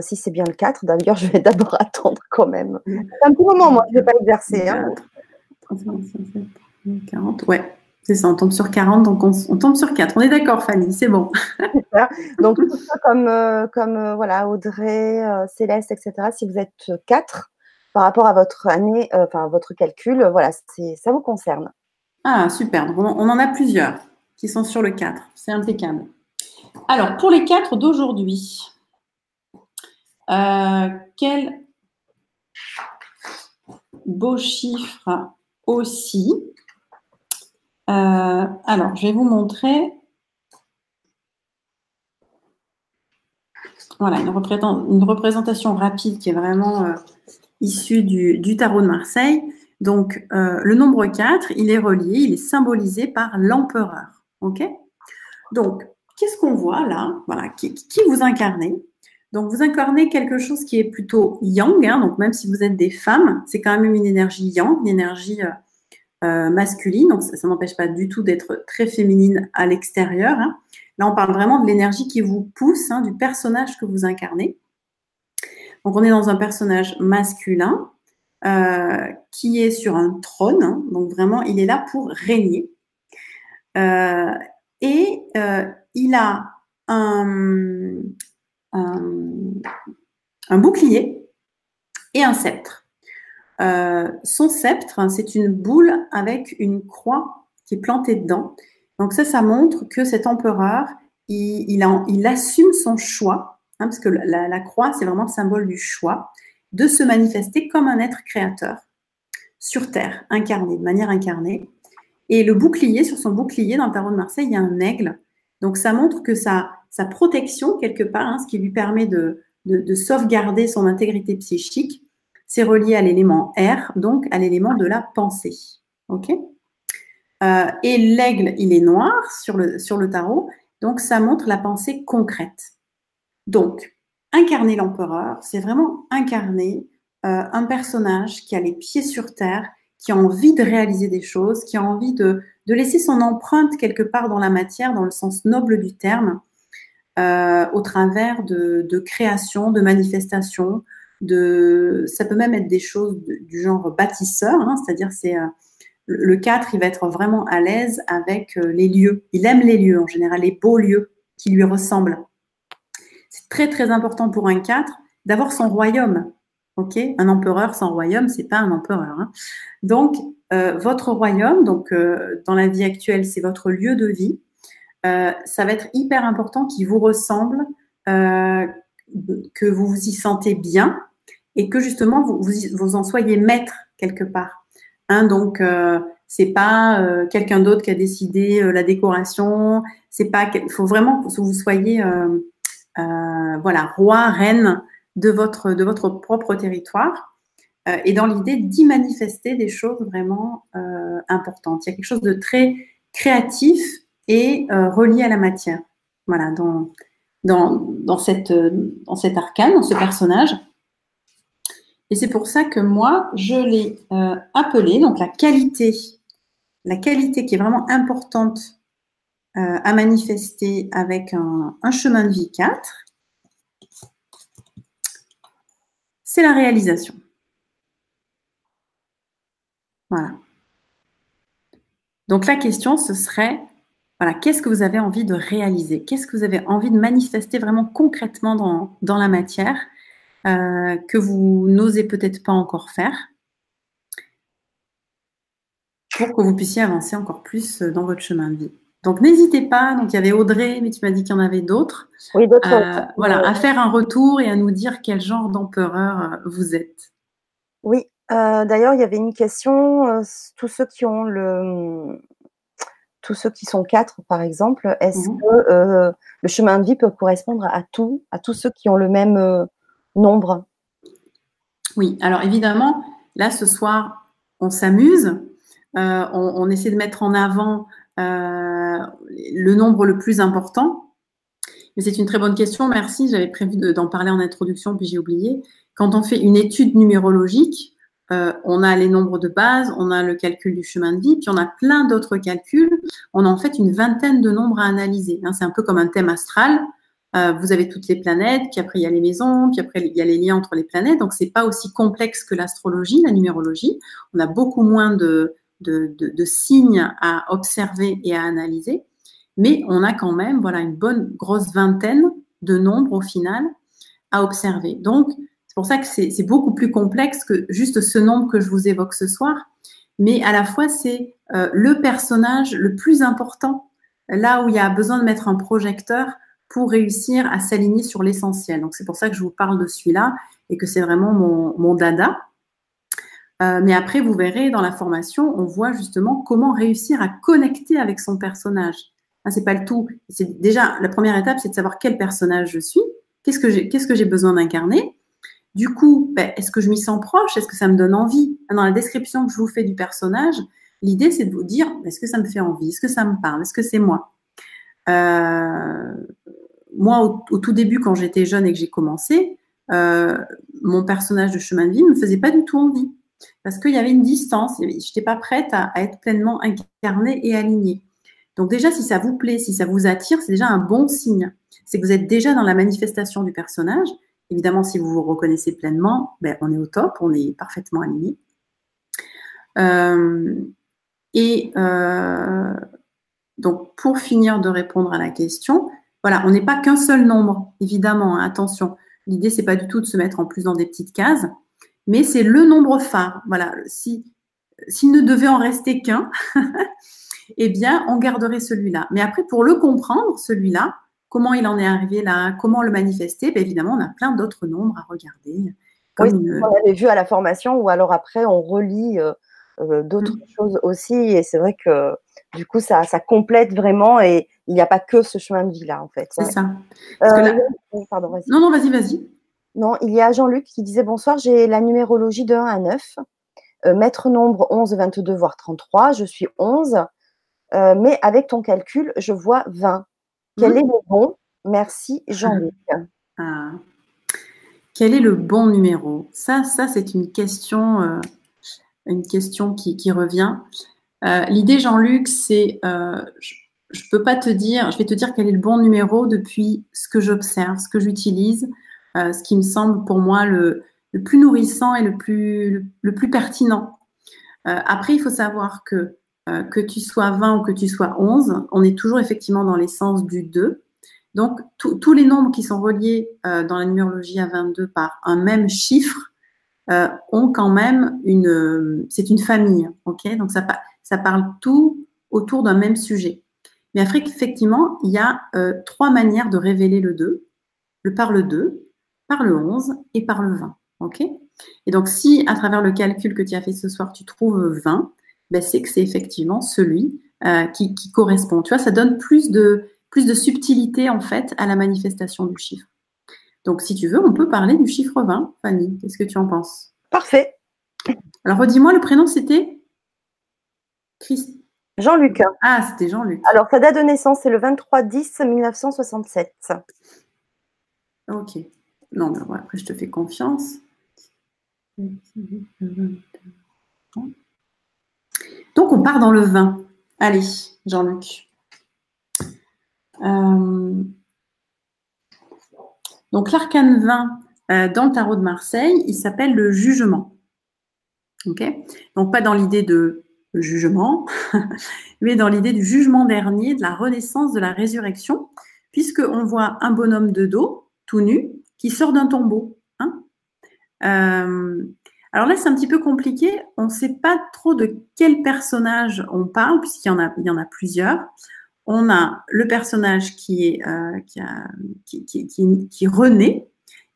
si c'est bien le 4, d'ailleurs, je vais d'abord attendre quand même. C'est un petit moment, moi, je ne vais pas exercer. Hein. 40, ouais. C'est ça, on tombe sur 40, donc on, tombe sur 4. On est d'accord, Fanny, c'est bon. donc, tout ça comme, euh, comme euh, voilà, Audrey, euh, Céleste, etc., si vous êtes 4 par rapport à votre année, enfin, votre calcul, voilà, ça vous concerne. Ah, super. Donc, on, en a plusieurs qui sont sur le 4. C'est impeccable. Alors, pour les 4 d'aujourd'hui, quel beau chiffre aussi euh, alors, je vais vous montrer. voilà, une, représentation rapide qui est vraiment euh, issue du, tarot de Marseille. Donc, euh, le nombre 4, il est relié, il est symbolisé par l'empereur. OK? Donc, qu'est-ce qu'on voit là? Voilà, qui, vous incarnez? Donc, vous incarnez quelque chose qui est plutôt yang. Hein, donc, même si vous êtes des femmes, c'est quand même une énergie yang, une énergie euh, masculine. Donc, ça, n'empêche pas du tout d'être très féminine à l'extérieur. Hein. Là, on parle vraiment de l'énergie qui vous pousse, hein, du personnage que vous incarnez. Donc, on est dans un personnage masculin euh, qui est sur un trône. Hein. donc, vraiment, il est là pour régner. Euh, et il a un, bouclier et un sceptre. Son sceptre, c'est une boule avec une croix qui est plantée dedans. Donc ça, ça montre que cet empereur, il, assume son choix, hein, parce que la, croix, c'est vraiment le symbole du choix, de se manifester comme un être créateur sur Terre, incarné, de manière incarnée. Et le bouclier, sur son bouclier, dans le tarot de Marseille, il y a un aigle. Donc ça montre que sa, sa protection, quelque part, hein, ce qui lui permet de sauvegarder son intégrité psychique, c'est relié à l'élément R, donc à l'élément de la pensée. OK? Euh, et l'aigle, il est noir sur le, tarot, donc ça montre la pensée concrète. Donc, incarner l'empereur, c'est vraiment incarner euh, un personnage qui a les pieds sur terre, qui a envie de réaliser des choses, qui a envie de, laisser son empreinte quelque part dans la matière, dans le sens noble du terme, euh, au travers de, de création, de manifestation, ça peut même être des choses du genre bâtisseur, hein, c'est-à-dire c'est le 4, il va être vraiment à l'aise avec euh, les lieux. Il aime les lieux en général, les beaux lieux qui lui ressemblent. C'est très très important pour un 4 d'avoir son royaume. Ok, un empereur sans royaume, c'est pas un empereur. Hein. Donc euh, votre royaume, donc euh, dans la vie actuelle, c'est votre lieu de vie. ça va être hyper important qu'il vous ressemble, que vous vous y sentez bien et que justement vous, vous en soyez maître quelque part. Hein, donc, euh, c'est pas euh, quelqu'un d'autre qui a décidé euh, la décoration. C'est pas. Il faut vraiment que vous soyez, voilà, roi, reine de votre de votre propre territoire. et dans l'idée d'y manifester des choses vraiment importantes. Il y a quelque chose de très créatif et relié à la matière. Voilà, dans, dans, dans, cette, dans cet arcane, dans ce personnage. Et c'est pour ça que moi, je l'ai euh, appelé, donc la qualité, la qualité qui est vraiment importante euh, à manifester avec un, chemin de vie 4, c'est la réalisation. Voilà. Donc la question, ce serait, voilà, qu'est-ce que vous avez envie de réaliser? Qu'est-ce que vous avez envie de manifester vraiment concrètement dans, dans la matière? Euh, que vous n'osez peut-être pas encore faire pour que vous puissiez avancer encore plus dans votre chemin de vie. Donc n'hésitez pas, donc il y avait Audrey, mais tu m'as dit qu'il y en avait d'autres. Oui, d'autres. Euh, voilà, à faire un retour et à nous dire quel genre d'empereur euh, vous êtes. Oui, d'ailleurs, il y avait une question, tous ceux qui ont le tous ceux qui sont quatre, par exemple, est-ce mhm. que le chemin de vie peut correspondre à tout, à tous ceux qui ont le même nombre Oui, alors évidemment, là ce soir, on s'amuse, euh, on, essaie de mettre en avant euh, le nombre le plus important. Mais c'est une très bonne question, merci. J'avais prévu d'en parler en introduction, puis j'ai oublié. Quand on fait une étude numérologique, euh, on a les nombres de base, on a le calcul du chemin de vie, puis on a plein d'autres calculs. On a en fait une vingtaine de nombres à analyser. Hein. c'est un peu comme un thème astral. Euh, vous avez toutes les planètes, puis après il y a les maisons, puis après il y a les liens entre les planètes. Donc c'est pas aussi complexe que l'astrologie, la numérologie. On a beaucoup moins de, de, de, signes à observer et à analyser, mais on a quand même voilà une bonne grosse vingtaine de nombres au final à observer. Donc c'est pour ça que c'est beaucoup plus complexe que juste ce nombre que je vous évoque ce soir, mais à la fois c'est euh, le personnage le plus important, là où il y a besoin de mettre un projecteur pour réussir à s'aligner sur l'essentiel. Donc c'est pour ça que je vous parle de celui-là et que c'est vraiment mon, dada. Euh, mais après, vous verrez dans la formation, on voit justement comment réussir à connecter avec son personnage. Ah, c'est pas le tout. C'est déjà la première étape, c'est de savoir quel personnage je suis. Qu'est-ce que j'ai qu'est-ce que j'ai besoin d'incarner Du coup, ben, est-ce que je m'y sens proche? Est-ce que ça me donne envie? Dans la description que je vous fais du personnage, l'idée c'est de vous dire est-ce que ça me fait envie? Est-ce que ça me parle? Est-ce que c'est moi? Euh, Moi, au, tout début, quand j'étais jeune et que j'ai commencé, euh, mon personnage de chemin de vie ne me faisait pas du tout envie parce qu'il y avait une distance. Je n'étais pas prête à, être pleinement incarnée et alignée. Donc déjà, si ça vous plaît, si ça vous attire, c'est déjà un bon signe. C'est que vous êtes déjà dans la manifestation du personnage. Évidemment, si vous vous reconnaissez pleinement, ben, on est au top, on est parfaitement aligné. Euh, et euh, donc, pour finir de répondre à la question, voilà, on n'est pas qu'un seul nombre, évidemment, hein, attention. L'idée, c'est pas du tout de se mettre en plus dans des petites cases, mais c'est le nombre phare. Voilà, si s'il ne devait en rester qu'un, eh bien, on garderait celui-là. Mais après, pour le comprendre, celui-là, comment il en est arrivé là, comment le manifester, bien évidemment, on a plein d'autres nombres à regarder. Comme oui, on avait vu à la formation, ou alors après, on relit euh, euh, d'autres mm. choses aussi. Et c'est vrai que du coup, ça, ça complète vraiment et il n'y a pas que ce chemin de vie-là, en fait. C'est ça. Euh, pardon, vas non, non, vas-y, vas-y. Non, il y a Jean-Luc qui disait Bonsoir, j'ai la numérologie de 1 à 9. maître nombre 11, 22, voire 33. Je suis 11. Euh, mais avec ton calcul, je vois 20. Quel mmh. est le bon? Merci Jean-Luc. Ah. Quel est le bon numéro? Ça, ça c'est une question, euh, une question qui, revient. Euh, l'idée, Jean-Luc, c'est, je ne peux pas te dire, je vais te dire quel est le bon numéro depuis ce que j'observe, ce que j'utilise, ce qui me semble pour moi le, plus nourrissant et le plus, le plus pertinent. après, il faut savoir que euh, que tu sois 20 ou que tu sois 11, on est toujours effectivement dans l'essence du 2. Donc, tous les nombres qui sont reliés euh, dans la numérologie à 22 par un même chiffre euh, ont quand même une. c'est une famille, ok? Donc, ça, parle tout autour d'un même sujet. Mais après, effectivement, il y a trois manières de révéler le 2 le par le 2, par le 11 et par le 20. ok? Et donc, si à travers le calcul que tu as fait ce soir, tu trouves 20, ben, c'est que c'est effectivement celui euh, qui, correspond. Tu vois, ça donne plus de, plus de subtilité en fait à la manifestation du chiffre. Donc, si tu veux, on peut parler du chiffre 20. Fanny, qu'est-ce que tu en penses? Parfait. Alors, redis-moi, le prénom, c'était? Christ... Jean-Luc. Ah, c'était Jean-Luc. Alors, sa date de naissance, c'est le 23-10-1967. Ok. Non, mais après, je te fais confiance. Donc, on part dans le vin. Allez, Jean-Luc. Euh, donc, l'arcane 20 euh, dans le tarot de Marseille, il s'appelle le jugement. Donc, pas dans l'idée de jugement, mais dans l'idée du jugement dernier, de la renaissance, de la résurrection, puisqu'on voit un bonhomme de dos, tout nu, qui sort d'un tombeau. Hein? Euh, alors là, c'est un petit peu compliqué. On ne sait pas trop de quel personnage on parle, puisqu'il y en a plusieurs. On a le personnage qui euh, renaît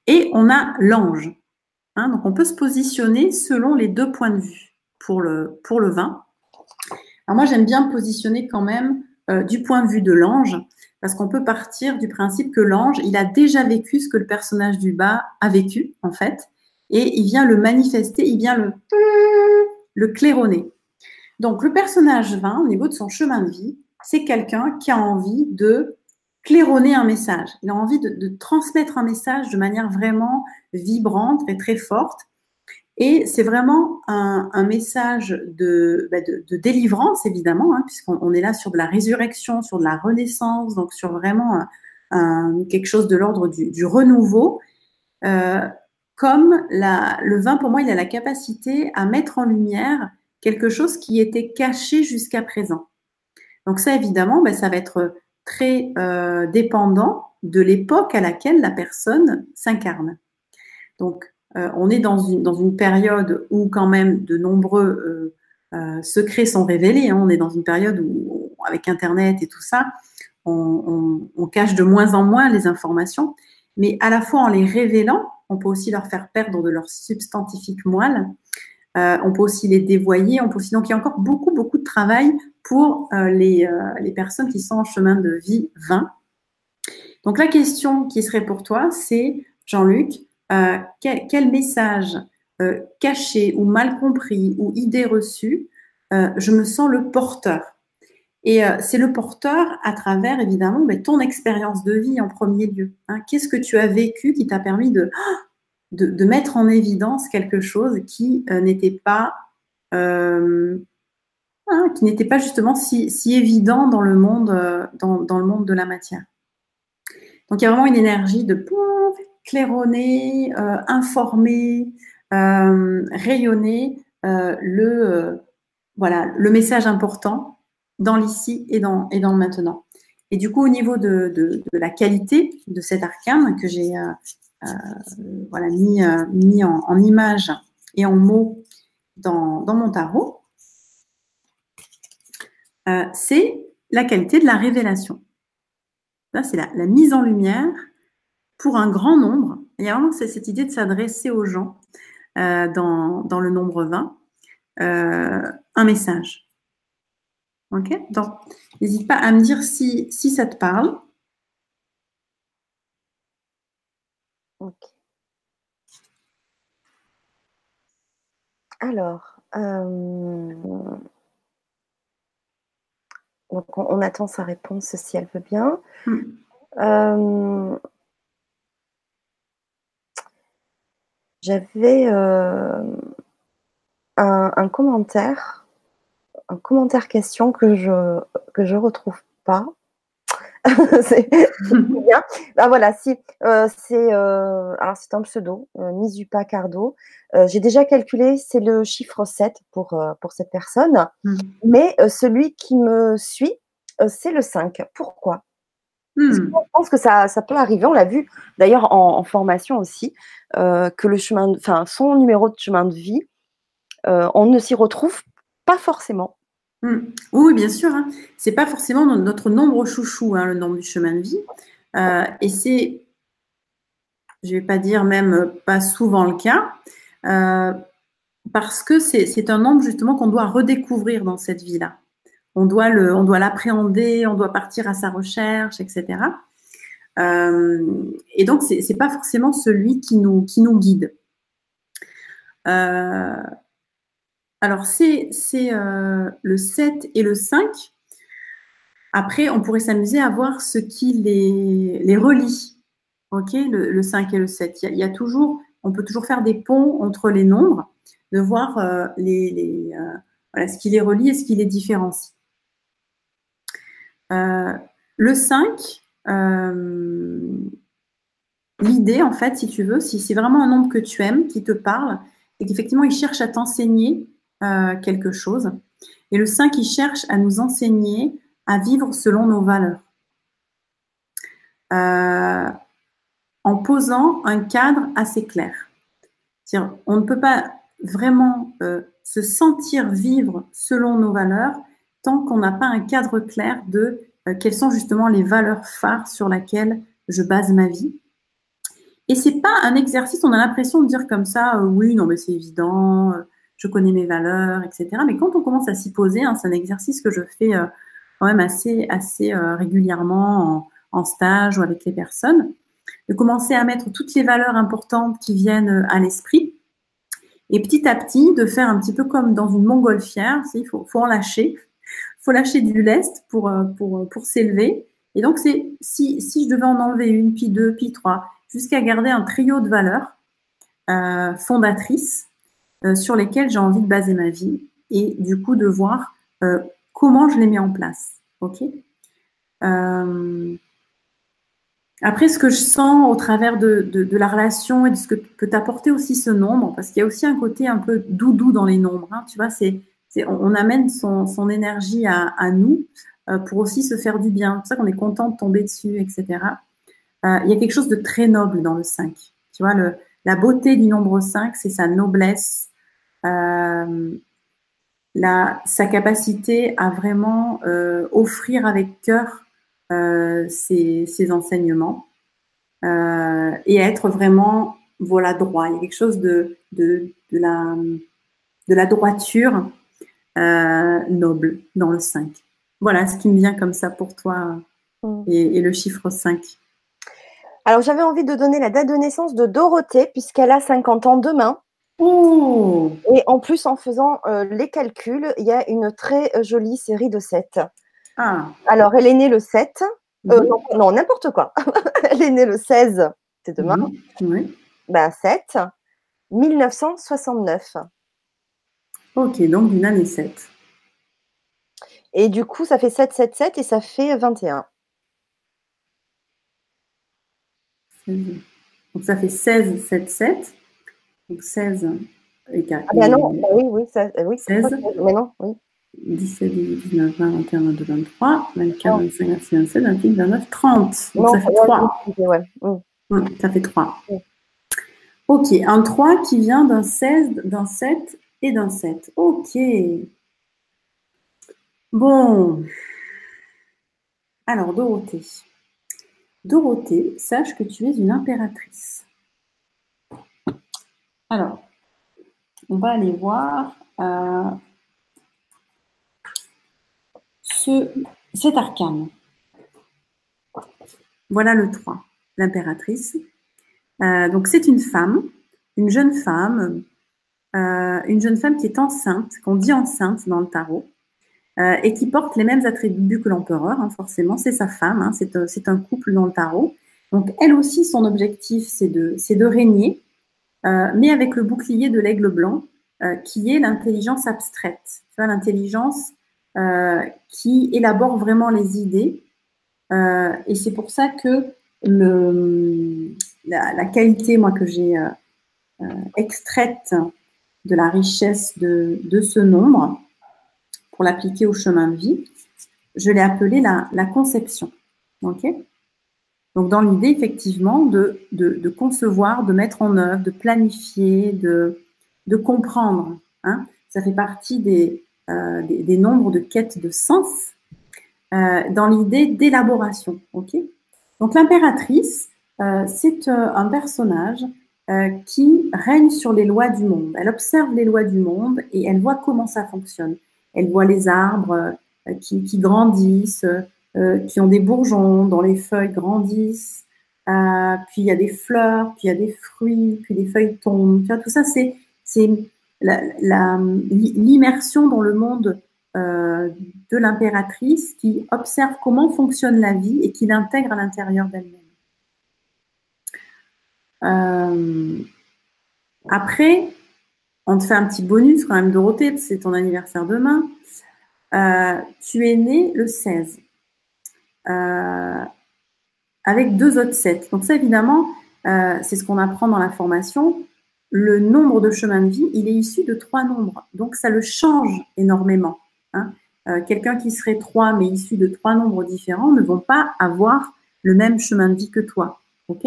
et on a l'ange. Hein, donc on peut se positionner selon les deux points de vue pour le, vin. Alors moi, j'aime bien positionner quand même euh, du point de vue de l'ange, parce qu'on peut partir du principe que l'ange, il a déjà vécu ce que le personnage du bas a vécu, en fait et il vient le manifester, il vient le, claironner. Donc le personnage 20, au niveau de son chemin de vie, c'est quelqu'un qui a envie de claironner un message. Il a envie de, transmettre un message de manière vraiment vibrante et très forte. Et c'est vraiment un, message bah, de, délivrance, évidemment, hein, puisqu'on est là sur de la résurrection, sur de la renaissance, donc sur vraiment quelque chose de l'ordre du, renouveau. Euh, comme le vin, pour moi, il a la capacité à mettre en lumière quelque chose qui était caché jusqu'à présent. Donc ça, évidemment, ben, ça va être très euh, dépendant de l'époque à laquelle la personne s'incarne. Donc, euh, on est dans une, période où quand même de nombreux euh, secrets sont révélés. Hein. On est dans une période où, avec Internet et tout ça, on, cache de moins en moins les informations, mais à la fois en les révélant, on peut aussi leur faire perdre de leur substantifique moelle. Euh, on peut aussi les dévoyer. On peut aussi... Donc, il y a encore beaucoup, beaucoup travail pour euh, les, euh, les, personnes qui sont en chemin de vie 20. Donc la question qui serait pour toi, c'est, Jean-Luc, euh, quel, message euh, caché ou mal compris ou idée reçue, je me sens le porteur? Et c'est le porteur à travers, évidemment, mais ton expérience de vie en premier lieu. Hein. Qu'est-ce que tu as vécu qui t'a permis de, de, mettre en évidence quelque chose qui n'était pas hein, qui n'était pas justement si, évident dans le monde, dans, le monde de la matière. Donc il y a vraiment une énergie de claironner, euh, informer, euh, rayonner euh, le, voilà, le message important dans l'ici et dans, et dans le maintenant. Et du coup, au niveau de, la qualité de cet arcane que j'ai voilà, mis, mis en, image et en mots dans, mon tarot, c'est la qualité de la révélation. c'est la, mise en lumière pour un grand nombre. Il y a vraiment cette idée de s'adresser aux gens euh, dans, le nombre 20, euh, un message. Ok? Donc, n'hésite pas à me dire si, si ça te parle. Ok. Alors, euh, donc on, attend sa réponse si elle veut bien. Hmm j'avais euh, un, commentaire, un commentaire question que je que je retrouve pas. c'est bien. Ah, voilà, si euh, c'est euh, alors c'est un pseudo, Mizupa Cardo. J'ai déjà calculé, c'est le chiffre 7 pour pour cette personne, mmh. mais celui qui me suit, c'est le 5. Pourquoi? Hmm. Je pense que ça, ça peut arriver. On l'a vu d'ailleurs en, formation aussi, euh, que le chemin, enfin son numéro de chemin de vie, euh, on ne s'y retrouve pas forcément. Hmm. Oui, bien sûr. Hein. C'est pas forcément notre nombre chouchou, hein, le nombre du chemin de vie. Euh, et c'est, je vais pas dire même pas souvent le cas, parce que c'est un nombre justement qu'on doit redécouvrir dans cette vie-là on doit le, on doit l'appréhender, on doit partir à sa recherche, etc. Euh, et donc c'est n'est pas forcément celui qui nous, qui nous guide. Euh, alors c'est euh, le 7 et le 5. Après, on pourrait s'amuser à voir ce qui les, relie. Ok, le, 5 et le 7. Il y, a, toujours, on peut toujours faire des ponts entre les nombres, de voir les, ce qui les relie et ce qui les différencie. Euh, le 5, euh, l'idée, en fait, si tu veux, si c'est vraiment un nombre que tu aimes, qui te parle, et qu'effectivement, il cherche à t'enseigner euh, quelque chose. Et le 5, il cherche à nous enseigner à vivre selon nos valeurs. en posant un cadre assez clair. On ne peut pas vraiment se sentir vivre selon nos valeurs tant qu'on n'a pas un cadre clair de euh, quelles sont justement les valeurs phares sur lesquelles je base ma vie. Et c'est pas un exercice, on a l'impression de dire comme ça, euh, oui, non, mais c'est évident, euh, je connais mes valeurs, etc. Mais quand on commence à s'y poser, hein, c'est un exercice que je fais quand même assez, assez régulièrement en, stage ou avec les personnes, de commencer à mettre toutes les valeurs importantes qui viennent à l'esprit. Et petit à petit, de faire un petit peu comme dans une montgolfière, il faut, en lâcher, faut lâcher du lest pour, euh, pour, euh, pour s'élever. Et donc, c'est si, si je devais en enlever une, puis deux, puis trois, jusqu'à garder un trio de valeurs euh, fondatrices sur lesquelles j'ai envie de baser ma vie et du coup de voir comment je les mets en place. Ok? Après, ce que je sens au travers de, de, la relation et de ce que peut t'apporter aussi ce nombre, parce qu'il y a aussi un côté un peu doudou dans les nombres. Hein, tu vois, c'est on, amène son, énergie à, nous euh, pour aussi se faire du bien. C'est pour ça qu'on est content de tomber dessus, etc. Euh, il y a quelque chose de très noble dans le 5. Tu vois, la beauté du nombre 5, c'est sa noblesse, euh, sa capacité à vraiment offrir avec cœur ses, enseignements et être vraiment voilà droit. Il y a quelque chose de, de, la, de la droiture euh, noble dans le 5. Voilà ce qui me vient comme ça pour toi mm. et, le chiffre 5. Alors, j'avais envie de donner la date de naissance de Dorothée, puisqu'elle a 50 ans demain. Et en plus, en faisant euh, les calculs, il y a une très euh, jolie série de 7. Ah, Alors, elle est née le 7. Euh, non, n'importe quoi. elle est née le 16, c'est demain. Ben, 7. 1969. Ok, donc d'une année 7. Et du coup, ça fait 7, 7, 7 et ça fait 21. Donc ça fait 16, 7, 7. Donc 16 et 4. Ah ben non, bah oui, oui, ça, euh, oui. 16. Mais non, oui. 17, 18, 19, 20, 21, 22, 23, 24, Non. 25, 26, 27, 28, 29, 30. Donc non, ça fait ouais, 3. oui, ouais. Ça fait 3. Oui. Ok, un 3 qui vient d'un 16, d'un 7 et d'un 7. Ok. Bon. Alors, Dorothée. Dorothée, sache que tu es une impératrice. Alors, on va aller voir euh, ce, cet arcane. Voilà le 3, l'impératrice. Euh, donc c'est une femme, une jeune femme, euh, une jeune femme qui est enceinte, qu'on dit enceinte dans le tarot, et qui porte les mêmes attributs que l'empereur, hein, forcément, c'est sa femme, hein, c'est un, couple dans le tarot. Donc elle aussi, son objectif, c'est de, de régner, mais avec le bouclier de l'aigle blanc, euh, qui est l'intelligence abstraite, tu vois, l'intelligence euh, qui élabore vraiment les idées. Euh, et c'est pour ça que le, la, la qualité, moi, que j'ai euh, euh, extraite de la richesse de, de ce nombre pour l'appliquer au chemin de vie, je l'ai appelé la, la conception. ok? Donc, dans l'idée, effectivement, de, de, concevoir, de mettre en œuvre, de planifier, de, de comprendre. Hein Ça fait partie des, euh, des, nombres de quêtes de sens euh, dans l'idée d'élaboration. ok? Donc, l'impératrice, euh, c'est un personnage euh, qui règne sur les lois du monde. Elle observe les lois du monde et elle voit comment ça fonctionne. Elle voit les arbres euh, qui, qui, grandissent, euh, qui ont des bourgeons, dont les feuilles grandissent. puis il y a des fleurs, puis il y a des fruits, puis les feuilles tombent. Tu vois, tout ça, c'est l'immersion dans le monde euh, de l'impératrice qui observe comment fonctionne la vie et qui l'intègre à l'intérieur d'elle-même. Euh, après, on te fait un petit bonus quand même, Dorothée, c'est ton anniversaire demain. Euh, tu es né le 16, euh, avec deux autres 7. Donc ça, évidemment, euh, c'est ce qu'on apprend dans la formation. Le nombre de chemins de vie, il est issu de trois nombres. Donc ça le change énormément. Hein. Quelqu'un qui serait 3, mais issu de trois nombres différents, ne vont pas avoir le même chemin de vie que toi. ok?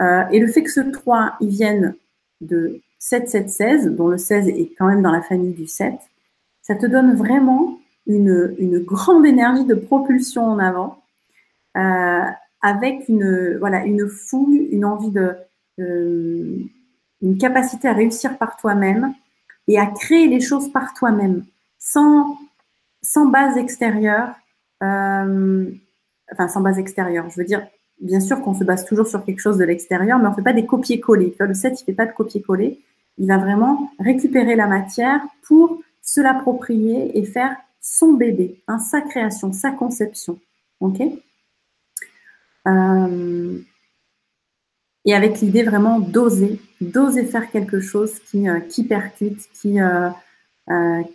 Euh, et le fait que ce 3, il vienne de 7, 7, 16, dont le 16 est quand même dans la famille du 7, ça te donne vraiment une, grande énergie de propulsion en avant, euh, avec une, voilà, une fougue, une envie de, euh, une capacité à réussir par toi-même et à créer les choses par toi-même, sans, sans base extérieure, euh, enfin sans base extérieure, je veux dire, bien sûr qu'on se base toujours sur quelque chose de l'extérieur, mais on ne fait pas des copier-coller. Le 7, il ne fait pas de copier-coller. Il va vraiment récupérer la matière pour se l'approprier et faire son bébé, hein, sa création, sa conception. Euh, Et avec l'idée vraiment d'oser, d'oser faire quelque chose qui, euh, qui percute, qui, euh,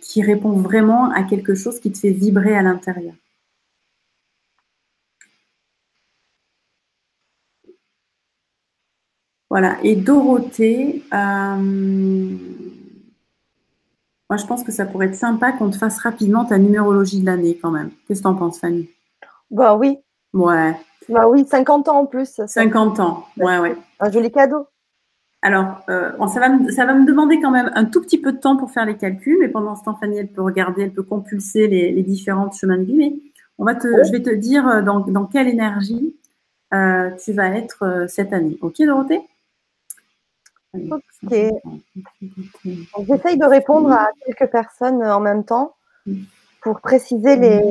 qui répond vraiment à quelque chose qui te fait vibrer à l'intérieur. Voilà. Et Dorothée, moi je pense que ça pourrait être sympa qu'on te fasse rapidement ta numérologie de l'année quand même. Qu'est-ce que tu en penses, Fanny? Bah oui. Ouais. Bah oui, 50 ans en plus. Ça. 50 ans, ouais, ouais. Un joli cadeau. Alors, euh, bon, ça, va me, ça va me demander quand même un tout petit peu de temps pour faire les calculs, mais pendant ce temps, Fanny, elle peut regarder, elle peut compulser les, les différents chemins de vie, mais on va te, Oui. je vais te dire dans, dans quelle énergie euh, tu vas être euh, cette année. Ok, Dorothée? Ok. J'essaye de répondre à quelques personnes en même temps pour préciser les,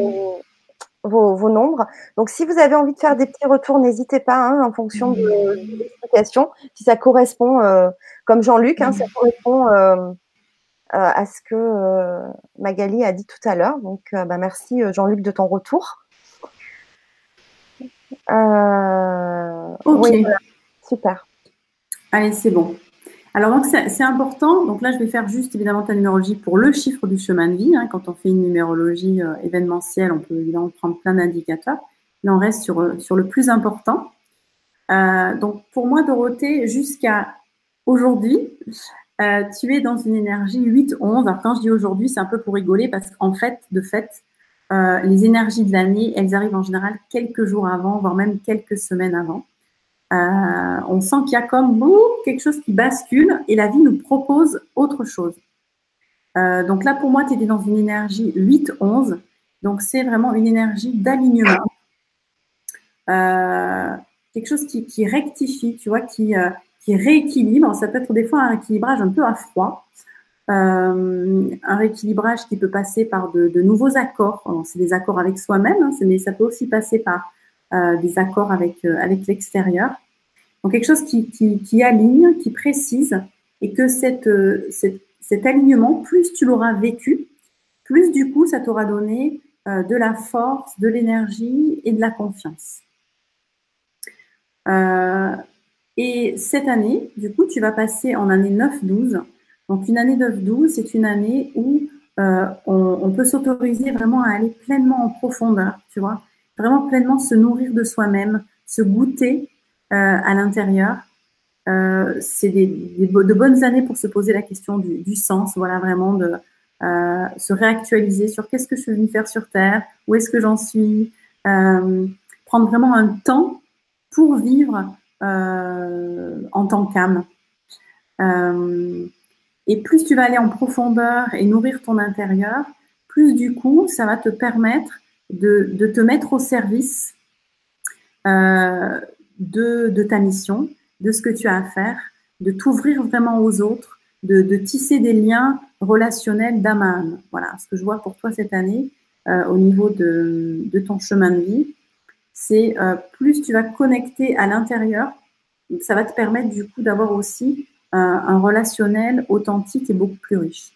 vos, nombres. Donc, si vous avez envie de faire des petits retours, n'hésitez pas hein, en fonction de, l'explication. Si ça correspond, euh, comme Jean-Luc, hein, ça correspond euh, à ce que Magali a dit tout à l'heure. Donc, bah, merci Jean-Luc de ton retour. ok. Super. Allez, c'est bon. Alors, donc, c'est important. Donc là, je vais faire juste évidemment ta numérologie pour le chiffre du chemin de vie. Hein. Quand on fait une numérologie euh, événementielle, on peut évidemment prendre plein d'indicateurs. Là, on reste sur, euh, sur le plus important. Euh, donc, pour moi, Dorothée, jusqu'à aujourd'hui, tu es dans une énergie 8-11. Alors, quand je dis aujourd'hui, c'est un peu pour rigoler parce qu'en fait, de fait, les énergies de l'année, elles arrivent en général quelques jours avant, voire même quelques semaines avant. Euh, on sent qu'il y a comme quelque chose qui bascule et la vie nous propose autre chose. Euh, donc là, pour moi, tu étais dans une énergie 8-11. Donc c'est vraiment une énergie d'alignement. Euh, quelque chose qui, rectifie, tu vois, qui, qui rééquilibre. Ça peut être des fois un rééquilibrage un peu à froid. un rééquilibrage qui peut passer par de, nouveaux accords. C'est des accords avec soi-même, hein, mais ça peut aussi passer par des accords avec l'extérieur. Donc quelque chose qui, qui, aligne, qui précise, et que cette, euh, cet alignement, plus tu l'auras vécu, plus du coup ça t'aura donné euh, de la force, de l'énergie et de la confiance. Euh, et cette année, du coup, tu vas passer en année 9-12. Donc une année 9-12, c'est une année où on, on, peut s'autoriser vraiment à aller pleinement en profondeur, tu vois, vraiment pleinement se nourrir de soi-même, se goûter euh, à l'intérieur. Euh, c'est des, de bonnes années pour se poser la question du, sens, voilà, vraiment de euh, se réactualiser sur qu'est-ce que je suis venue faire sur Terre, où est-ce que j'en suis, prendre vraiment un temps pour vivre en tant qu'âme. et plus tu vas aller en profondeur et nourrir ton intérieur, plus du coup, ça va te permettre de, te mettre au service euh, de, ta mission, de ce que tu as à faire, de t'ouvrir vraiment aux autres, de, tisser des liens relationnels d'âme à âme. Voilà ce que je vois pour toi cette année euh, au niveau de, ton chemin de vie. C'est euh, plus tu vas connecter à l'intérieur, ça va te permettre du coup d'avoir aussi euh, un relationnel authentique et beaucoup plus riche.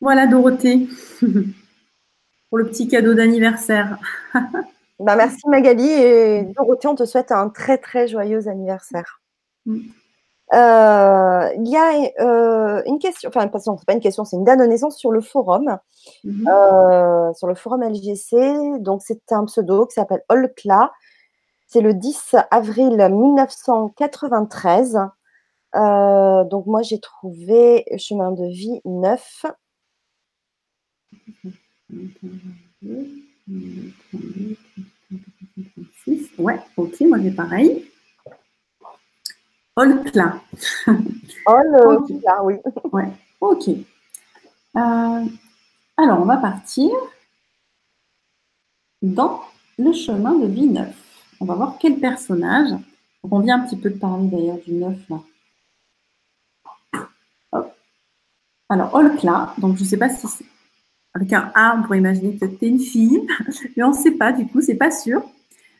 Voilà Dorothée, pour le petit cadeau d'anniversaire. Bah, merci Magali et Dorothée, on te souhaite un très très joyeux anniversaire. Mm. Euh, il y a euh, une question, enfin, c'est pas une question, c'est une date de naissance sur le forum, mm-hmm. euh, sur le forum LGC. Donc, c'est un pseudo qui s'appelle Olkla. C'est le 10 avril 1993. donc, moi, j'ai trouvé chemin de vie 9. Ouais, ok, moi j'ai pareil. Olkla. Olkla, oui. Ouais, ok. Euh, alors, on va partir dans le chemin de vie neuf. On va voir quel personnage. on vient un petit peu de parler d'ailleurs du neuf là. Alors, Olkla, donc je ne sais pas si avec un A, on pourrait imaginer que tu es une fille, mais on ne sait pas, du coup, c'est pas sûr.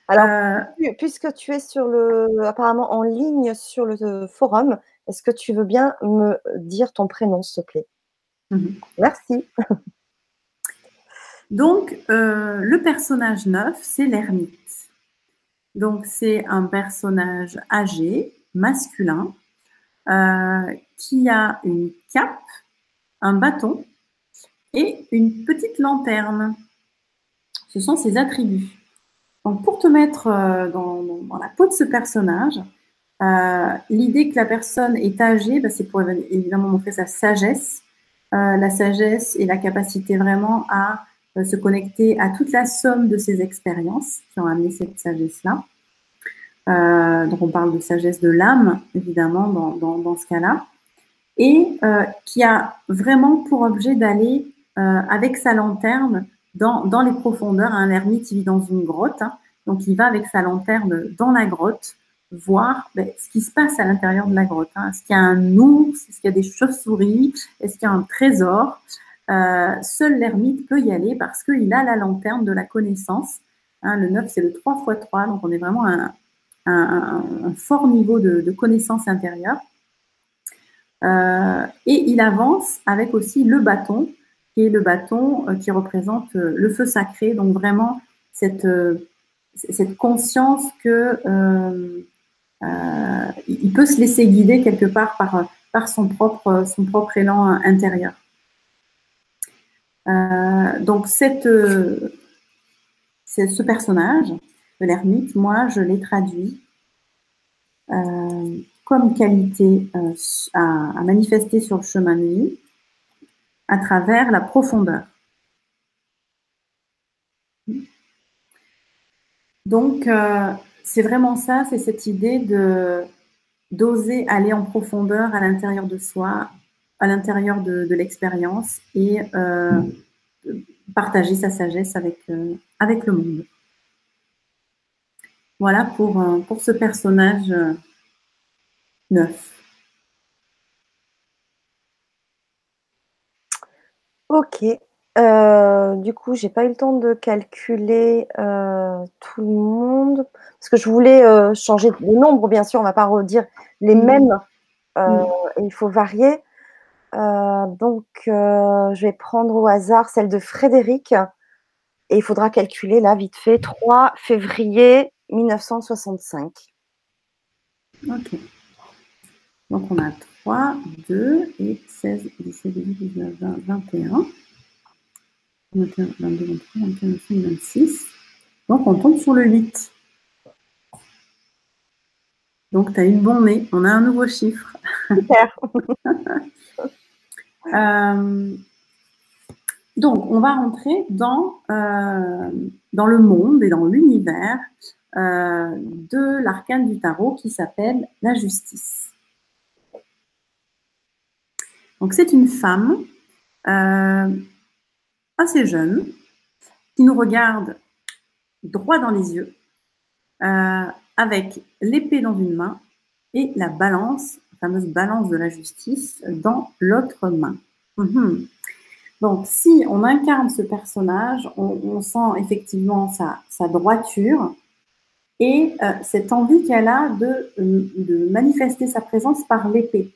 Alors, euh, puisque tu es sur le, apparemment en ligne sur le forum, est-ce que tu veux bien me dire ton prénom, s'il te plaît? Mhm. Merci. Donc, euh, le personnage neuf, c'est l'ermite. Donc, c'est un personnage âgé, masculin, euh, qui a une cape, un bâton et une petite lanterne. Ce sont ses attributs. Donc, pour te mettre euh, dans, la peau de ce personnage, euh, l'idée que la personne est âgée, bah, c'est pour évidemment montrer sa sagesse, euh, la sagesse et la capacité vraiment à se connecter à toute la somme de ses expériences qui ont amené cette sagesse-là. donc, on parle de sagesse de l'âme, évidemment, dans, dans ce cas-là, et qui a vraiment pour objet d'aller avec sa lanterne dans, dans les profondeurs. Un ermite, vit dans une grotte, hein. donc il va avec sa lanterne dans la grotte voir ben, ce qui se passe à l'intérieur de la grotte. Hein. Est-ce qu'il y a un ours? Est-ce qu'il y a des chauves-souris? Est-ce qu'il y a un trésor? Euh, seul l'ermite peut y aller parce qu'il a la lanterne de la connaissance. Hein, le 9, c'est le 3 x 3, donc on est vraiment à un, fort niveau de, connaissance intérieure. Euh, et il avance avec aussi le bâton, qui est le bâton euh, qui représente le feu sacré, donc vraiment cette, cette conscience que il peut se laisser guider quelque part par, son, propre, son propre élan intérieur. Euh, donc cette, euh, ce personnage de l'ermite, moi, je l'ai traduit euh, comme qualité à, à, manifester sur le chemin de vie à travers la profondeur. Donc, c'est vraiment ça, c'est cette idée de d'oser aller en profondeur à l'intérieur de soi, à l'intérieur de, l'expérience et euh, partager sa sagesse avec, euh, avec le monde. Voilà pour, euh, pour ce personnage neuf. Ok. du coup, j'ai pas eu le temps de calculer tout le monde parce que je voulais changer les nombres, bien sûr. On va pas redire les mm. mêmes. Mm. il faut varier. Euh, donc, euh, je vais prendre au hasard celle de Frédéric. Et il faudra calculer là, vite fait, 3 février 1965. Ok. Donc, on a 3, 2 et 16, 17, 18, 19, 20, 21. 21, 22, 23, 24, 25, 26. Donc, on tombe sur le 8. Donc, tu as une bonne nez. On a un nouveau chiffre. Super. Euh, donc, on va rentrer dans, euh, dans le monde et dans l'univers euh, de l'arcane du tarot qui s'appelle la justice. Donc, c'est une femme assez jeune qui nous regarde droit dans les yeux avec l'épée dans une main et la balance fameuse balance de la justice dans l'autre main. Mhm. Donc, si on incarne ce personnage, on, sent effectivement sa, droiture et euh, cette envie qu'elle a de, manifester sa présence par l'épée.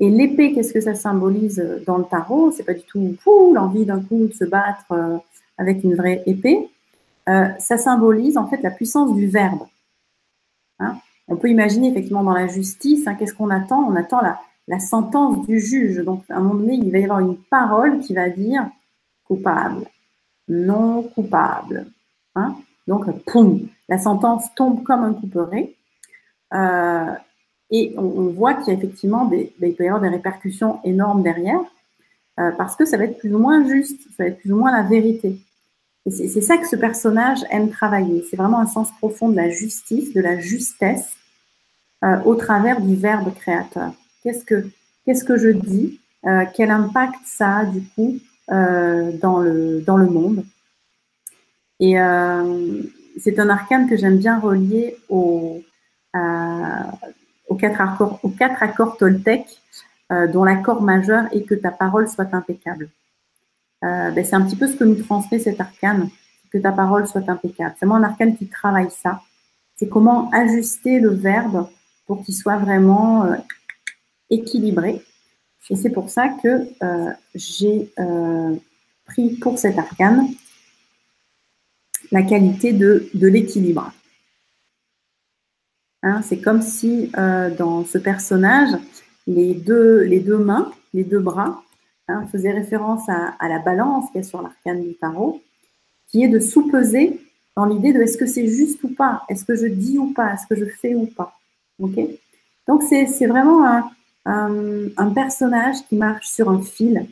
Et l'épée, qu'est-ce que ça symbolise dans le tarot? C'est pas du tout l'envie d'un coup de se battre euh, avec une vraie épée. Euh, ça symbolise en fait la puissance du verbe. Hein? On peut imaginer effectivement dans la justice, hein, qu'est-ce qu'on attend? On attend la, sentence du juge. Donc, à un moment donné, il va y avoir une parole qui va dire coupable, non coupable. Hein? Donc, poum, la sentence tombe comme un couperet. Euh, et on, voit qu'il y a effectivement des, ben, il peut y avoir des répercussions énormes derrière, euh, parce que ça va être plus ou moins juste, ça va être plus ou moins la vérité. Et c'est ça que ce personnage aime travailler. C'est vraiment un sens profond de la justice, de la justesse, euh, au travers du verbe créateur. Qu'est-ce que, qu'est-ce que je dis euh, Quel impact ça a du coup dans, le, dans le monde? Et c'est un arcane que j'aime bien relier au, aux, quatre accords, aux quatre accords toltèques, dont l'accord majeur est que ta parole soit impeccable. Ben c'est un petit peu ce que nous transmet cet arcane, que ta parole soit impeccable. C'est moi un arcane qui travaille ça. C'est comment ajuster le verbe pour qu'il soit vraiment euh, équilibré. Et c'est pour ça que euh, j'ai euh, pris pour cet arcane la qualité de, l'équilibre. Hein, c'est comme si dans ce personnage, les deux, les deux mains, les deux bras, hein, faisaient référence à, à la balance qui est sur l'arcane du tarot, qui est de sous-peser dans l'idée de est-ce que c'est juste ou pas, est-ce que je dis ou pas, est-ce que je fais ou pas? Donc, c'est vraiment un, personnage qui marche sur un fil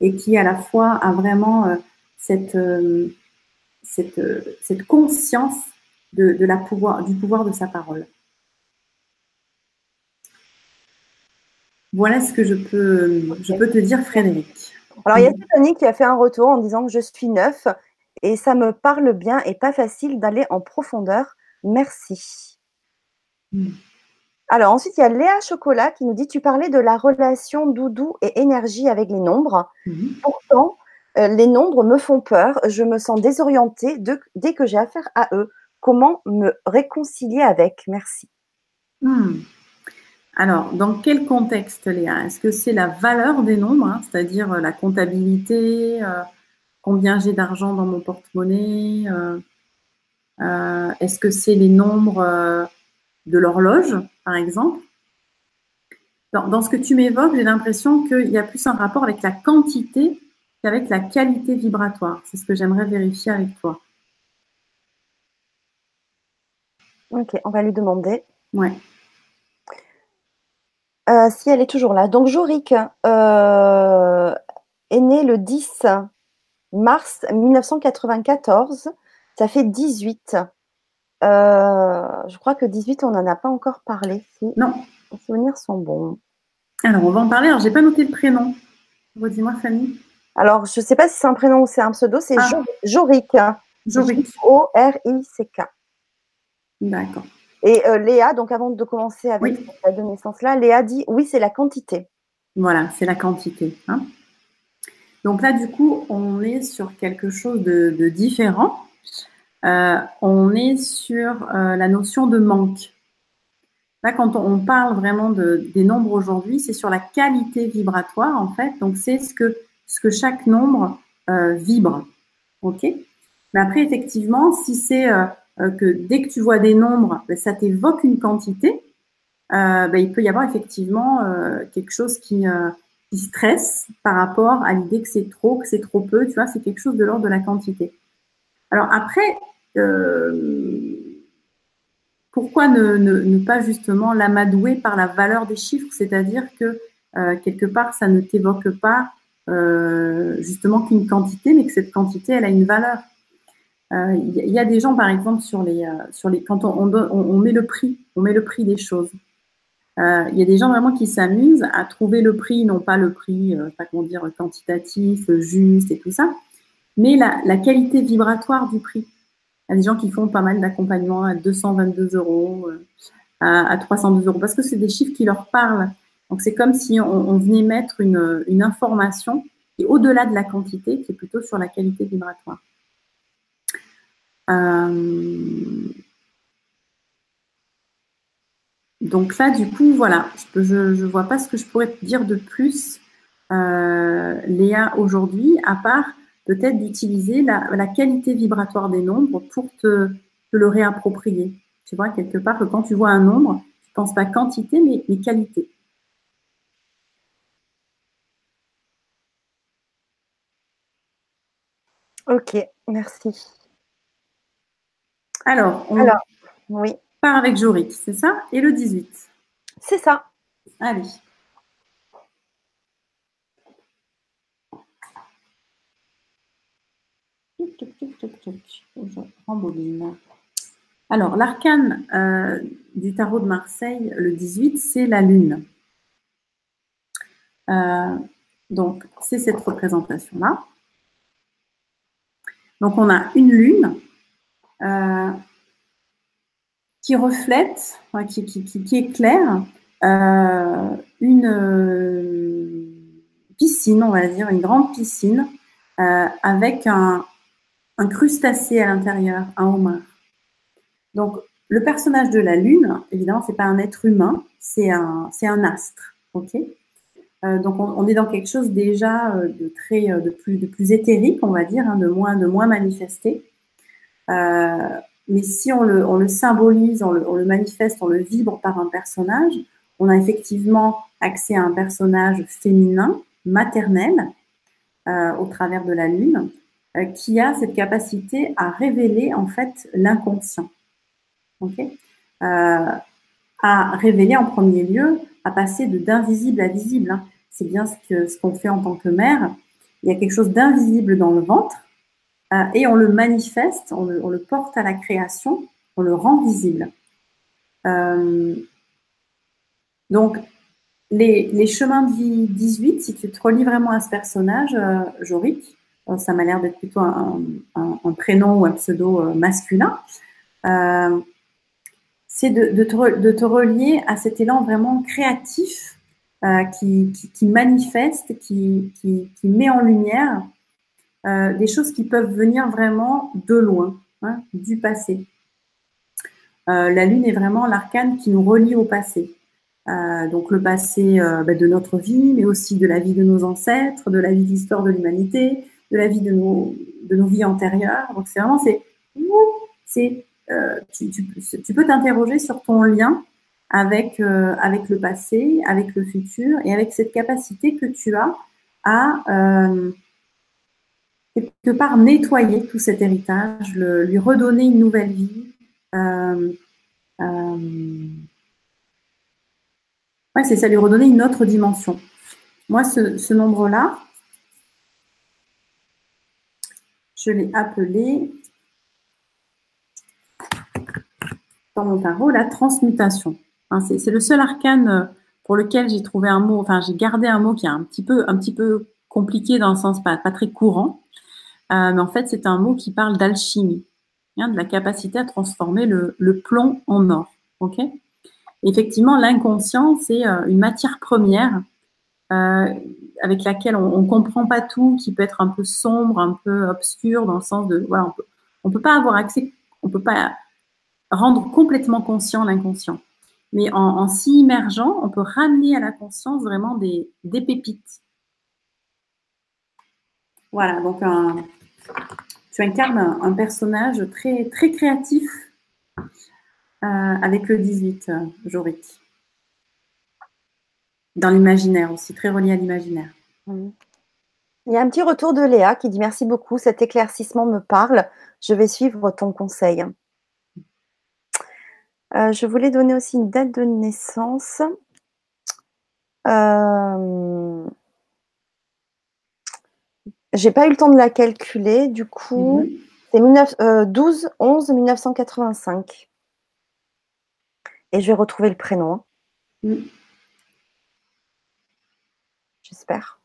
et qui, à la fois, a vraiment euh, cette, euh, euh, cette, conscience de, la pouvoir, du pouvoir de sa parole. Voilà ce que je peux, je peux te dire, Frédéric. Alors, il y a Stéphanie qui a fait un retour en disant que je suis neuf et ça me parle bien et pas facile d'aller en profondeur. Merci. Alors ensuite, il y a Léa Chocolat qui nous dit Tu parlais de la relation doudou et énergie avec les nombres. Mhm. Pourtant, euh, les nombres me font peur. Je me sens désorientée de- dès que j'ai affaire à eux. Comment me réconcilier avec? Merci. Hmm. Alors, dans quel contexte, Léa? Est-ce que c'est la valeur des nombres, hein, c'est-à-dire euh, la comptabilité, euh, combien j'ai d'argent dans mon porte-monnaie euh, euh, Est-ce que c'est les nombres de l'horloge, par exemple? Dans, dans ce que tu m'évoques, j'ai l'impression qu'il y a plus un rapport avec la quantité qu'avec la qualité vibratoire. C'est ce que j'aimerais vérifier avec toi. Ok, on va lui demander Ouais. Euh, si elle est toujours là. Donc, Jorik euh, est né le 10 mars 1994. Ça fait 18. Euh, je crois que 18, on n'en a pas encore parlé. Si Non. les souvenirs sont bons. Alors, on va en parler. Alors, j'ai pas noté le prénom. Redis-moi, Fanny. Alors, je ne sais pas si c'est un prénom ou c'est un pseudo. C'est Ah. Jo- Jorik. Jorik. O-R-I-C-K. D'accord. Et euh, Léa, donc avant de commencer avec Oui. la naissance là, Léa dit oui, c'est la quantité. Voilà, c'est la quantité. hein. Donc là, du coup, on est sur quelque chose de, de différent. Euh, on est sur euh, la notion de manque. Là, quand on, on parle vraiment de, des nombres aujourd'hui, c'est sur la qualité vibratoire, en fait. Donc, c'est ce que, ce que chaque nombre euh, vibre. OK Mais après, effectivement, si c'est que dès que tu vois des nombres, ben, ça t'évoque une quantité, euh, ben, il peut y avoir effectivement euh, quelque chose qui, euh, qui stresse par rapport à l'idée que c'est trop, que c'est trop peu. Tu vois, c'est quelque chose de l'ordre de la quantité. Alors après, euh, pourquoi ne, ne, ne pas justement l'amadouer par la valeur des chiffres? C'est-à-dire que euh, quelque part, ça ne t'évoque pas euh, justement qu'une quantité, mais que cette quantité, elle a une valeur. Euh, Il y, y a des gens, par exemple, sur les, euh, sur les, quand on, on, met le prix, on met le prix des choses. Euh, Il y a des gens vraiment qui s'amusent à trouver le prix, non pas le prix, euh, pas comment dire, quantitatif, juste et tout ça, mais la, la qualité vibratoire du prix. Il y a des gens qui font pas mal d'accompagnement à 222 euros, euh, à, à 302 euros, parce que c'est des chiffres qui leur parlent. Donc c'est comme si on, on venait mettre une, une information qui est au-delà de la quantité, qui est plutôt sur la qualité vibratoire. Euh, donc là, du coup, voilà, je ne vois pas ce que je pourrais te dire de plus, euh, Léa, aujourd'hui, à part peut-être d'utiliser la, qualité vibratoire des nombres pour te, te le réapproprier. Tu vois, quelque part, que quand tu vois un nombre, tu ne penses pas quantité, mais, mais qualité. Ok, merci. Alors, on Alors, oui, part avec Jorik, c'est ça? Et le 18. c'est ça. Allez. Je rembobine. Alors, l'arcane euh, du tarot de Marseille, le 18, c'est la lune. Euh, donc, c'est cette représentation-là. Donc, on a une lune euh, qui reflète, qui, qui, qui, qui éclaire euh, une piscine, on va dire, une grande piscine, euh, avec un, crustacé à l'intérieur, un homard. Donc, le personnage de la Lune, évidemment, c'est pas un être humain, c'est un, astre, Donc, on, est dans quelque chose déjà de très, de plus, de plus éthérique, on va dire, hein, de moins, de moins manifesté. Euh, mais si on le, on le symbolise, on le, on le, manifeste, on le vibre par un personnage, on a effectivement accès à un personnage féminin, maternel, euh, au travers de la Lune, euh, qui a cette capacité à révéler en fait l'inconscient. Okay euh, à révéler en premier lieu, à passer de d'invisible à visible. Hein. C'est bien ce que ce qu'on fait en tant que mère. Il y a quelque chose d'invisible dans le ventre euh, et on le manifeste, on le, porte à la création, on le rend visible. Euh, donc, les, les, chemins de vie 18, si tu te relis vraiment à ce personnage, euh, Jorik, ça m'a l'air d'être plutôt un, un, prénom ou un pseudo masculin c'est de, te, relier à cet élan vraiment créatif euh, qui, manifeste, qui, met en lumière euh, des choses qui peuvent venir vraiment de loin, hein, du passé. Euh, la lune est vraiment l'arcane qui nous relie au passé. donc le passé bah, de notre vie, mais aussi de la vie de nos ancêtres, de la vie d'histoire de l'humanité, de la vie de nos, de nos vies antérieures. Donc c'est vraiment, c'est, euh, tu, peux t'interroger sur ton lien avec, euh, avec le passé, avec le futur et avec cette capacité que tu as à euh, quelque part nettoyer tout cet héritage, lui redonner une nouvelle vie. ouais, c'est ça, lui redonner une autre dimension. Moi, ce, nombre-là, je l'ai appelé dans mon tarot la transmutation. c'est le seul arcane euh, pour lequel j'ai trouvé un mot, enfin j'ai gardé un mot qui est un petit peu, un petit peu compliqué dans le sens pas, pas très courant, euh, mais en fait c'est un mot qui parle d'alchimie, hein, de la capacité à transformer le, plomb en or. Ok? Effectivement, l'inconscient c'est euh, une matière première avec laquelle on, ne comprend pas tout, qui peut être un peu sombre, un peu obscur dans le sens de voilà, on peut, on peut pas avoir accès, on peut pas rendre complètement conscient l'inconscient. Mais en, s'y immergeant, on peut ramener à la conscience vraiment des, pépites. Voilà, donc tu incarnes un, personnage très, très créatif euh, avec le 18, euh, Jorik. Dans l'imaginaire aussi, très relié à l'imaginaire. Il y a un petit retour de Léa qui dit merci beaucoup, cet éclaircissement me parle, je vais suivre ton conseil. Euh, je voulais donner aussi une date de naissance. J'ai pas eu le temps de la calculer, du coup, mhm. c'est 12 11 1985. Et je vais retrouver le prénom. Hein. Mhm. J'espère.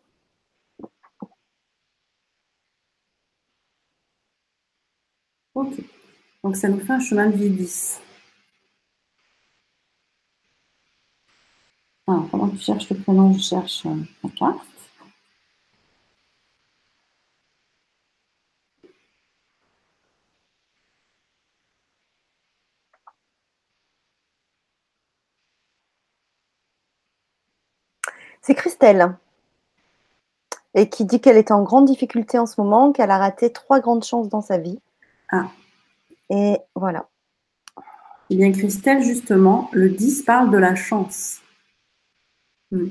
Ok. Donc ça nous fait un chemin de vie 10. Alors, pendant que tu cherches le prénom, je cherche euh, la carte. C'est Christelle. Et qui dit qu'elle est en grande difficulté en ce moment, qu'elle a raté trois grandes chances dans sa vie. Ah. Et voilà. Eh bien, Christelle, justement, le 10 parle de la chance. Hmm.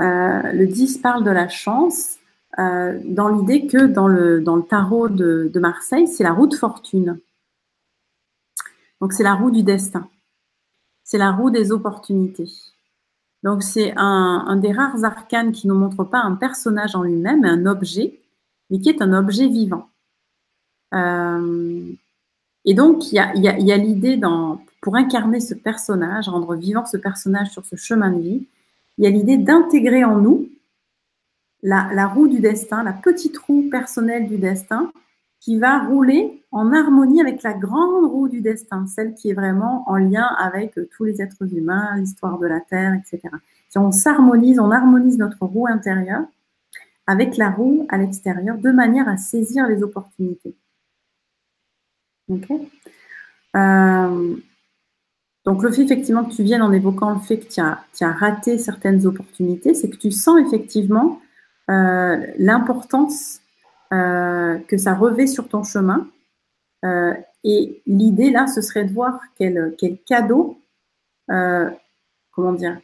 Euh, le 10 parle de la chance euh, dans l'idée que dans le, dans le tarot de, Marseille, c'est la roue de fortune. Donc c'est la roue du destin. C'est la roue des opportunités. Donc c'est un, des rares arcanes qui ne montre pas un personnage en lui-même, un objet, mais qui est un objet vivant. Euh, et donc il y a, y a l'idée pour incarner ce personnage, rendre vivant ce personnage sur ce chemin de vie, il y a l'idée d'intégrer en nous la, roue du destin, la petite roue personnelle du destin, qui va rouler en harmonie avec la grande roue du destin, celle qui est vraiment en lien avec tous les êtres humains, l'histoire de la Terre, etc. Si on s'harmonise, on harmonise notre roue intérieure avec la roue à l'extérieur, de manière à saisir les opportunités. Ok? Euh, donc le fait effectivement que tu viennes en évoquant le fait que tu as, raté certaines opportunités, c'est que tu sens effectivement euh, l'importance euh, que ça revêt sur ton chemin. Euh, et l'idée là, ce serait de voir quel, cadeau, comment dire,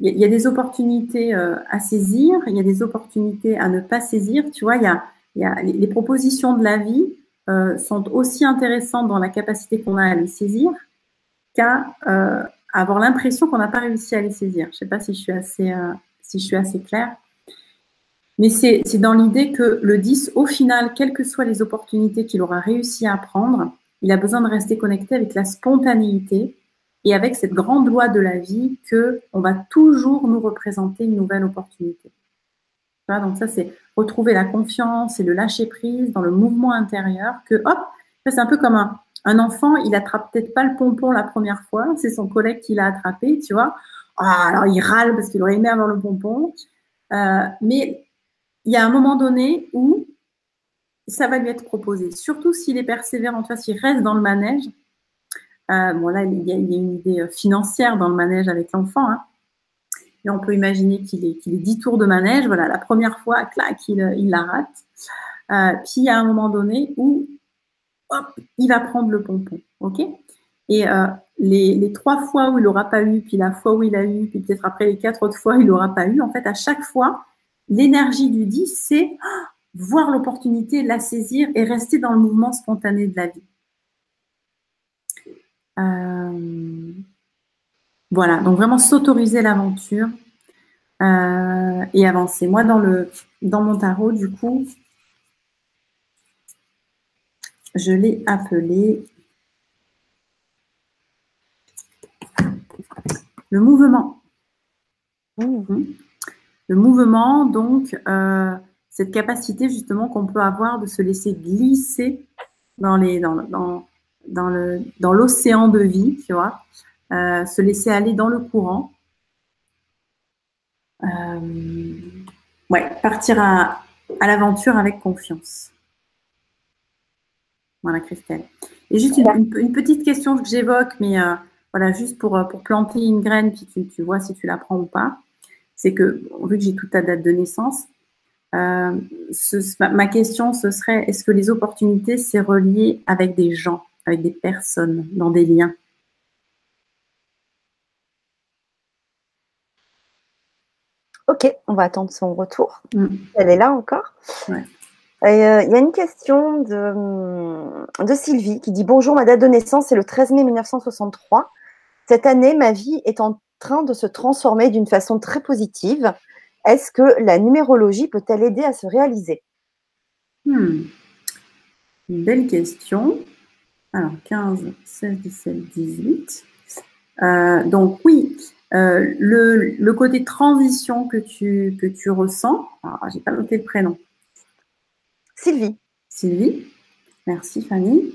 il y, a des opportunités à saisir, il y a des opportunités à ne pas saisir. Tu vois, il y a, les, propositions de la vie sont aussi intéressantes dans la capacité qu'on a à les saisir qu'à euh, avoir l'impression qu'on n'a pas réussi à les saisir. Je ne sais pas si je suis assez, euh, si je suis assez claire. Mais c'est dans l'idée que le 10, au final, quelles que soient les opportunités qu'il aura réussi à prendre, il a besoin de rester connecté avec la spontanéité et avec cette grande loi de la vie que on va toujours nous représenter une nouvelle opportunité. donc ça, c'est retrouver la confiance et le lâcher prise dans le mouvement intérieur que, hop, c'est un peu comme un, un enfant, il attrape peut-être pas le pompon la première fois, c'est son collègue qui l'a attrapé, tu vois. Ah, alors il râle parce qu'il aurait aimé avoir le pompon. Euh, mais il y a un moment donné où ça va lui être proposé, surtout s'il est persévérant, s'il reste dans le manège. Euh, bon, là, il y, a, une idée euh, financière dans le manège avec l'enfant. Hein. Et on peut imaginer qu'il est, qu'il est 10 tours de manège. Voilà, la première fois, clac, il, il la rate. puis il y a un moment donné où il va prendre le pompon. Et les, trois fois où il n'aura pas eu, puis la fois où il a eu, puis peut-être après les quatre autres fois, il n'aura pas eu, en fait, à chaque fois, l'énergie du 10, c'est voir l'opportunité, la saisir et rester dans le mouvement spontané de la vie. Euh, voilà, donc vraiment s'autoriser l'aventure euh, et avancer. Moi, dans, le, dans mon tarot, du coup, je l'ai appelé Le mouvement. Mmh. Le mouvement, donc, euh, cette capacité justement qu'on peut avoir de se laisser glisser dans l'océan de vie, tu vois, euh, se laisser aller dans le courant. Euh, ouais, partir à, l'aventure avec confiance. Voilà, Christelle. Et juste une, petite question que j'évoque, mais voilà, juste pour, planter une graine, puis tu vois si tu la prends ou pas, c'est que, vu que j'ai toute ta date de naissance, euh, ma, question, ce serait, est-ce que les opportunités, c'est relié avec des gens, avec des personnes, dans des liens? Ok, on va attendre son retour. Mm. Elle est là encore. Ouais. Euh, il y a une question de, de, Sylvie qui dit Bonjour, ma date de naissance c'est le 13 mai 1963. Cette année, ma vie est en train de se transformer d'une façon très positive. Est-ce que la numérologie peut-elle aider à se réaliser? Hmm. Une belle question. Alors, 15, 16, 17, 18. donc oui, euh, le, côté transition que tu, que tu ressens, alors j'ai pas noté le prénom. Sylvie. Sylvie, merci Fanny.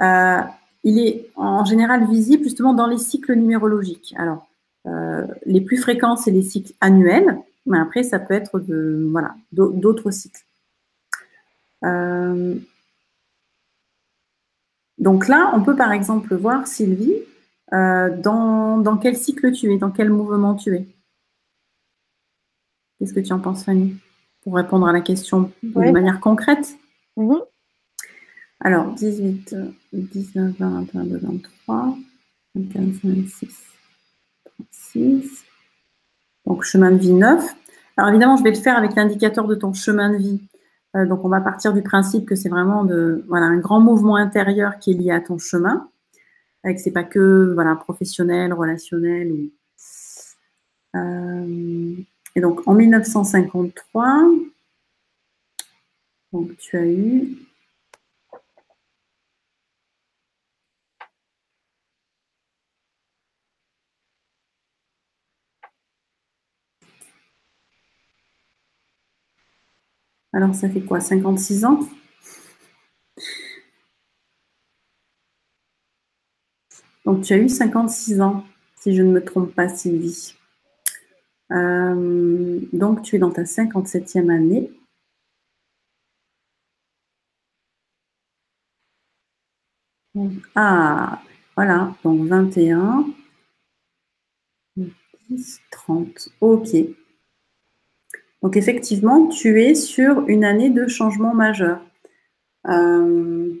Euh, il est en général visible justement dans les cycles numérologiques. Alors, les plus fréquents, c'est les cycles annuels, mais après, ça peut être de, voilà, d'autres cycles. Euh, donc là, on peut par exemple voir, Sylvie, euh, dans, quel cycle tu es, dans quel mouvement tu es. Qu'est-ce que tu en penses, Fanny Pour répondre à la question de manière concrète? Mm-hmm. Alors, 18, 19, 20, 22, 23, 25, 26, 36. Donc, chemin de vie 9. Alors, évidemment, je vais le faire avec l'indicateur de ton chemin de vie. Euh, donc, on va partir du principe que c'est vraiment de, voilà, un grand mouvement intérieur qui est lié à ton chemin. Et que ce n'est pas que voilà, professionnel, relationnel. Euh, et donc, en 1953, donc, tu as eu Alors, ça fait quoi 56 ans? Donc, tu as eu 56 ans, si je ne me trompe pas, Sylvie. Euh, donc, tu es dans ta 57e année. Ah, voilà, donc 21, 10, 30. Ok. Donc effectivement, tu es sur une année de changement majeur. Euh,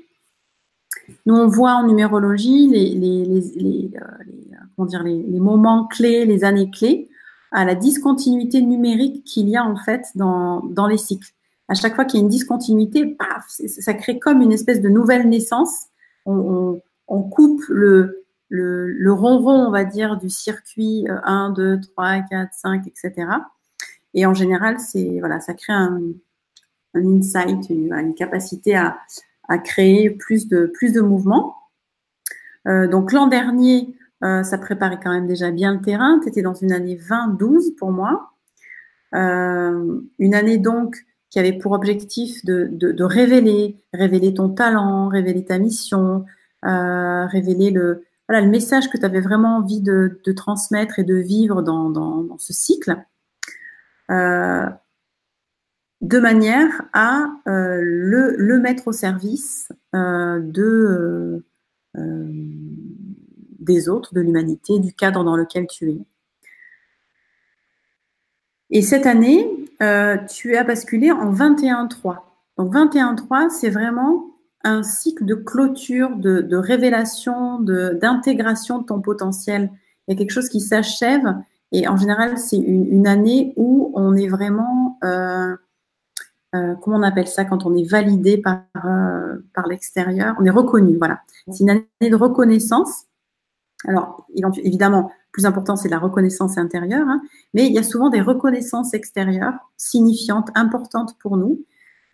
nous, on voit en numérologie les, moments clés, les années clés, à la discontinuité numérique qu'il y a en fait dans, les cycles. À chaque fois qu'il y a une discontinuité, paf, ça crée comme une espèce de nouvelle naissance. On, coupe le, le, le, ronron, on va dire, du circuit 1, 2, 3, 4, 5, etc. Et en général, c'est voilà, ça crée un, insight, une, capacité à, créer plus de, plus de mouvements. Euh, donc l'an dernier, euh, ça préparait quand même déjà bien le terrain. Tu étais dans une année 20-12 pour moi. Euh, une année donc qui avait pour objectif de, révéler, révéler ton talent, révéler ta mission, révéler le, message que tu avais vraiment envie de, transmettre et de vivre dans, ce cycle, de manière à le, mettre au service de, des autres, de l'humanité, du cadre dans lequel tu es. Et cette année, euh, tu as basculé en 21-3. Donc 21-3, c'est vraiment un cycle de clôture, de, révélation, d'intégration de, ton potentiel. Il y a quelque chose qui s'achève. Et en général, c'est une, année où on est vraiment, euh, euh, comment on appelle ça, quand on est validé par, par l'extérieur, on est reconnu. Voilà. C'est une année de reconnaissance. Alors, évidemment, plus important, c'est la reconnaissance intérieure, hein. mais il y a souvent des reconnaissances extérieures signifiantes, importantes pour nous,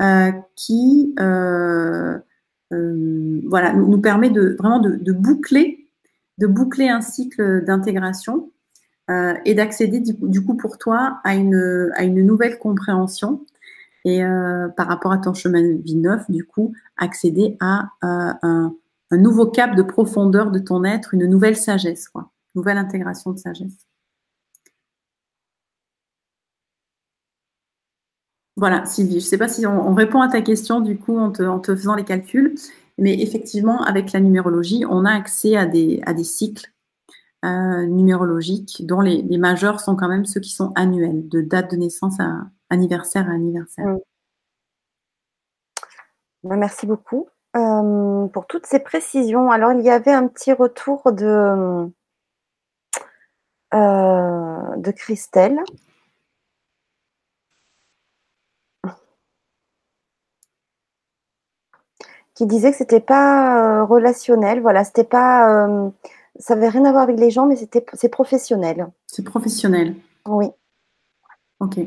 euh, qui euh, euh, voilà, nous, permet de vraiment de, boucler, de boucler un cycle d'intégration et d'accéder du, coup pour toi à une, à une nouvelle compréhension et par rapport à ton chemin de vie neuf, du coup, accéder à un, un nouveau cap de profondeur de ton être, une nouvelle sagesse, quoi nouvelle intégration de sagesse. Voilà, Sylvie, je ne sais pas si on, répond à ta question du coup en te, faisant les calculs, mais effectivement, avec la numérologie, on a accès à des cycles euh, numérologiques dont les, majeurs sont quand même ceux qui sont annuels, de date de naissance à anniversaire à anniversaire. Ben, merci beaucoup euh, pour toutes ces précisions. Alors, il y avait un petit retour de, euh, de Christelle. Qui disait que c'était pas relationnel, voilà, c'était pas, ça avait rien à voir avec les gens, mais c'était, c'est professionnel. C'est professionnel. Oui. Ok.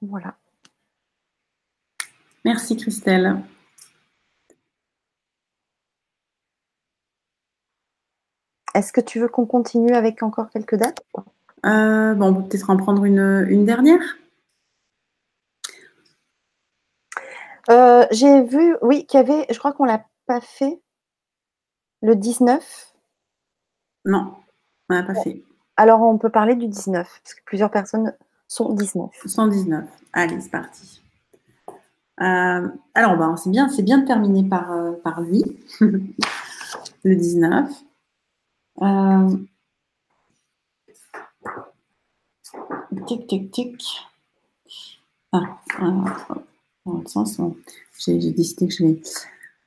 Voilà. Merci Christelle. Est-ce que tu veux qu'on continue avec encore quelques dates? Euh, bon, On peut peut-être en prendre une, dernière. Euh, j'ai vu, oui, qu'il y avait, je crois qu'on l'a pas fait, le 19. Non, on l'a pas fait. Alors, on peut parler du 19, parce que plusieurs personnes sont 19. Sont 19. Allez, c'est parti. Euh, alors, bah, c'est bien, c'est bien de terminer par, par lui, le 19. Euh, tic, tic, tic. Ah, ah dans le sens, j'ai décidé que je vais.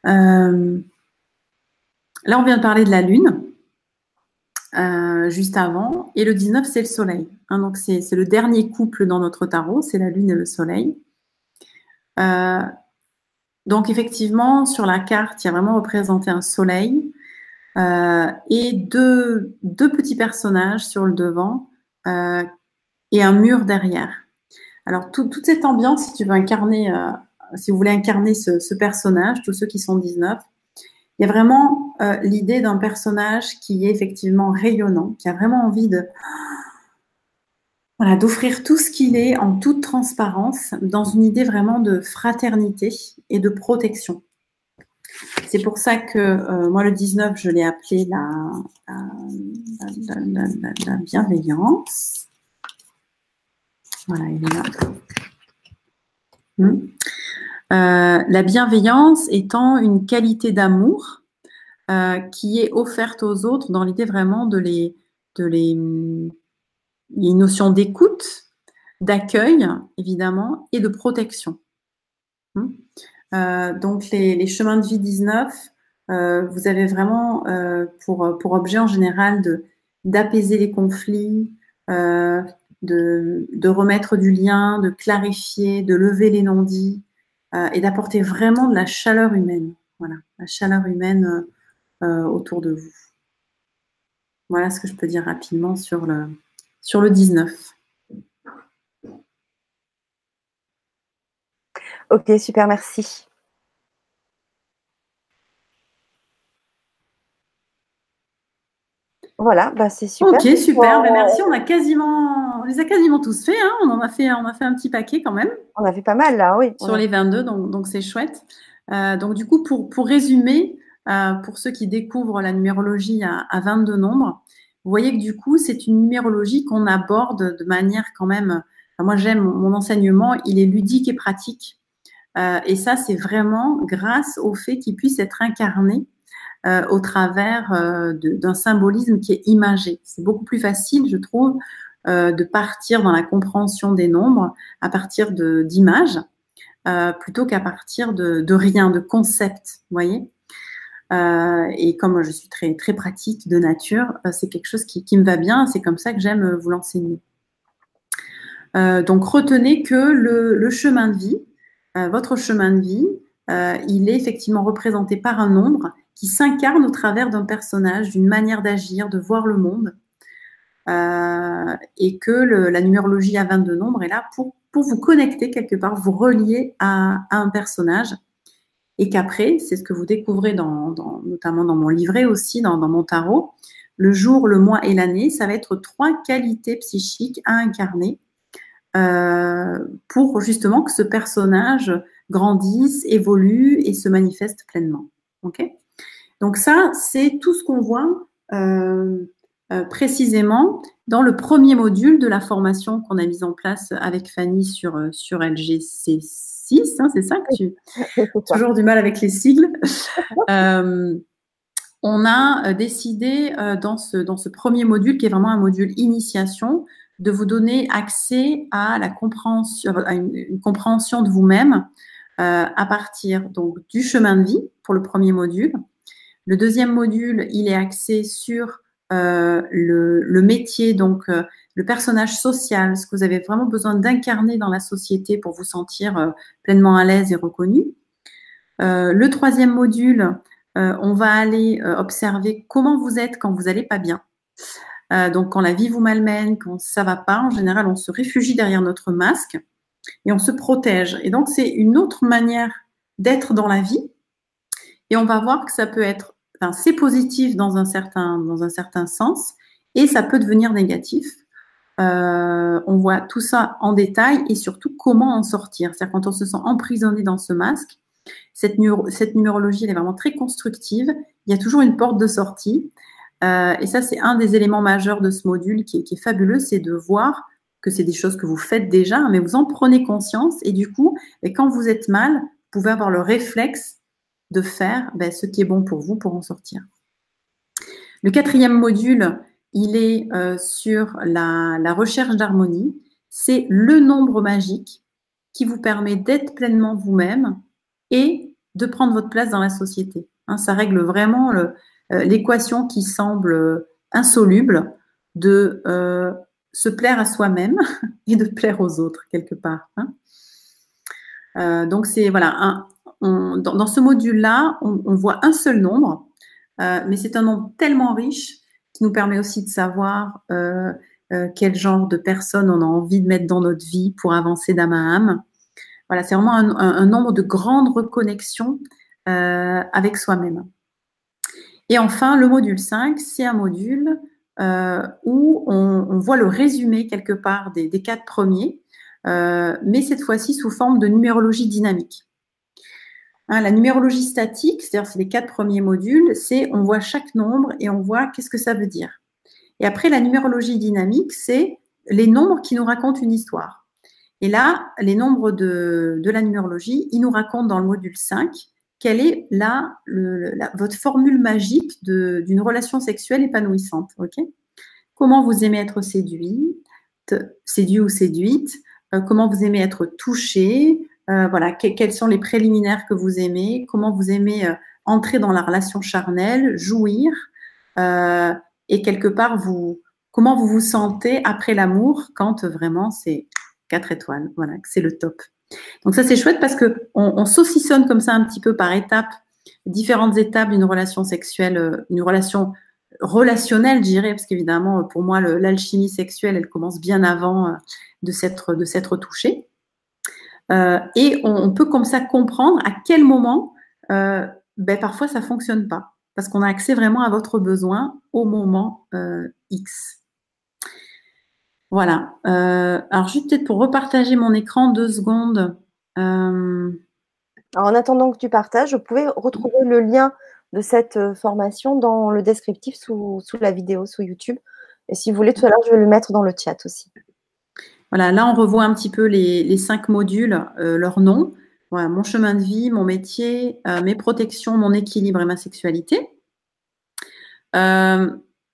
Euh, là, on vient de parler de la Lune. Euh, juste avant. Et le 19, c'est le Soleil. Hein, donc, c'est le dernier couple dans notre tarot, c'est la Lune et le Soleil. donc, effectivement, sur la carte, il y a vraiment représenté un Soleil euh, et deux, petits personnages sur le devant euh, et un mur derrière. Alors, toute cette ambiance, si tu veux incarner, euh, si vous voulez incarner ce, personnage, tous ceux qui sont 19, il y a vraiment euh, l'idée d'un personnage qui est effectivement rayonnant, qui a vraiment envie de voilà, d'offrir tout ce qu'il est en toute transparence, dans une idée vraiment de fraternité et de protection. C'est pour ça que euh, moi, le 19, je l'ai appelé la, bienveillance. Voilà, il est là. Euh, la bienveillance étant une qualité d'amour euh, qui est offerte aux autres dans l'idée vraiment de les, de les, une notion d'écoute, d'accueil évidemment et de protection. Hmm. Euh, donc les, chemins de vie 19, euh, vous avez vraiment pour, pour objet en général d'apaiser les conflits, de, de remettre du lien, de clarifier, de lever les non-dits et d'apporter vraiment de la chaleur humaine. Voilà, la chaleur humaine autour de vous. Voilà ce que je peux dire rapidement sur le, sur le 19. Ok, super, merci. Voilà, bah c'est super. Ok, super. Bah, merci. On a quasiment, les a quasiment tous fait. Hein. On en a fait, on a fait un petit paquet quand même. On a fait pas mal là, oui. Sur les 22, donc donc c'est chouette. donc du coup, pour, pour résumer, pour ceux qui découvrent la numérologie à, à 22 nombres, vous voyez que du coup, c'est une numérologie qu'on aborde de manière quand même. moi, j'aime mon, enseignement, il est ludique et pratique. Euh, et ça, c'est vraiment grâce au fait qu'il puisse être incarné euh, au travers euh, d'un symbolisme qui est imagé. C'est beaucoup plus facile, je trouve, de partir dans la compréhension des nombres à partir d'images plutôt qu'à partir de, rien, de concepts. Voyez? Euh, et comme je suis très, très pratique de nature, euh, c'est quelque chose qui, me va bien. C'est comme ça que j'aime euh, vous l'enseigner. donc retenez que le, chemin de vie, votre chemin de vie, il est effectivement représenté par un nombre qui s'incarne au travers d'un personnage, d'une manière d'agir, de voir le monde. Et que la numérologie à 22 nombres est là pour, pour vous connecter quelque part, vous relier à un personnage et qu'après, c'est ce que vous découvrez dans, notamment dans mon livret aussi, dans, mon tarot, le jour, le mois et l'année, ça va être trois qualités psychiques à incarner euh, pour justement que ce personnage grandisse, évolue et se manifeste pleinement. Ok? Donc ça, c'est tout ce qu'on voit euh, euh, précisément dans le premier module de la formation qu'on a mise en place avec Fanny sur, sur LGC Hein, c'est ça que tu toujours du mal avec les sigles. Euh, on a euh, décidé euh, dans, ce, dans ce premier module, qui est vraiment un module initiation, de vous donner accès à la compréhension, à une, compréhension de vous-même à partir donc du chemin de vie pour le premier module. Le deuxième module, il est axé sur le, le, métier, donc le personnage social, ce que vous avez vraiment besoin d'incarner dans la société pour vous sentir euh, pleinement à l'aise et reconnu. Euh, le troisième module, euh, on va aller observer comment vous êtes quand vous n'allez pas bien. donc quand la vie vous malmène, quand ça va pas, en général, on se réfugie derrière notre masque et on se protège. Et donc c'est une autre manière d'être dans la vie. Et on va voir que ça peut être, c'est positif dans un certain sens et ça peut devenir négatif. Euh, on voit tout ça en détail et surtout comment en sortir. C'est-à-dire quand on se sent emprisonné dans ce masque, cette, numérologie est vraiment très constructive. Il y a toujours une porte de sortie. Euh, et ça, c'est un des éléments majeurs de ce module qui est, fabuleux, c'est de voir que c'est des choses que vous faites déjà, mais vous en prenez conscience. Et du coup, quand vous êtes mal, vous pouvez avoir le réflexe de faire ben, ce qui est bon pour vous pour en sortir. Le quatrième module, il est euh, sur la, recherche d'harmonie. C'est le nombre magique qui vous permet d'être pleinement vous-même et de prendre votre place dans la société. Hein, ça règle vraiment euh, l'équation qui semble insoluble de euh, se plaire à soi-même et de plaire aux autres quelque part. Hein. donc c'est voilà, dans, ce module-là, on, voit un seul nombre, mais c'est un nombre tellement riche nous permet aussi de savoir euh, euh, quel genre de personnes on a envie de mettre dans notre vie pour avancer d'âme à âme. Voilà, c'est vraiment un, nombre de grandes reconnexions euh, avec soi-même. Et enfin, le module 5, c'est un module où on, voit le résumé quelque part des quatre premiers, mais cette fois-ci sous forme de numérologie dynamique. Hein, la numérologie statique, c'est-à-dire c'est les quatre premiers modules, c'est on voit chaque nombre et on voit qu'est-ce que ça veut dire. Et après, la numérologie dynamique, c'est les nombres qui nous racontent une histoire. Et là, les nombres de, la numérologie, ils nous racontent dans le module 5 quelle est votre formule magique d'une relation sexuelle épanouissante. comment vous aimez être séduit, séduit ou séduite, euh, comment vous aimez être touché, euh, voilà, quels sont les préliminaires que vous aimez, comment vous aimez euh, entrer dans la relation charnelle, jouir, euh, et quelque part, vous, comment vous vous sentez après l'amour quand vraiment c'est quatre étoiles, voilà, c'est le top. Donc ça, c'est chouette parce que on, saucissonne comme ça un petit peu par étapes, différentes étapes d'une relation sexuelle, une relation relationnelle, je dirais, parce qu'évidemment, pour moi, l'alchimie sexuelle, elle commence bien avant de s'être de s'être touchée. Euh, et on, peut comme ça comprendre à quel moment, euh, ben, parfois ça fonctionne pas, parce qu'on a accès vraiment à votre besoin au moment euh, X. Voilà. alors juste peut-être pour repartager mon écran deux secondes. Alors, en attendant que tu partages, vous pouvez retrouver le lien de cette formation dans le descriptif sous, la vidéo, sous YouTube. Et si vous voulez, tout à l'heure, je vais le mettre dans le chat aussi. Voilà, là, on revoit un petit peu les, cinq modules, euh, leurs noms. Voilà, mon chemin de vie, mon métier, euh, mes protections, mon équilibre et ma sexualité.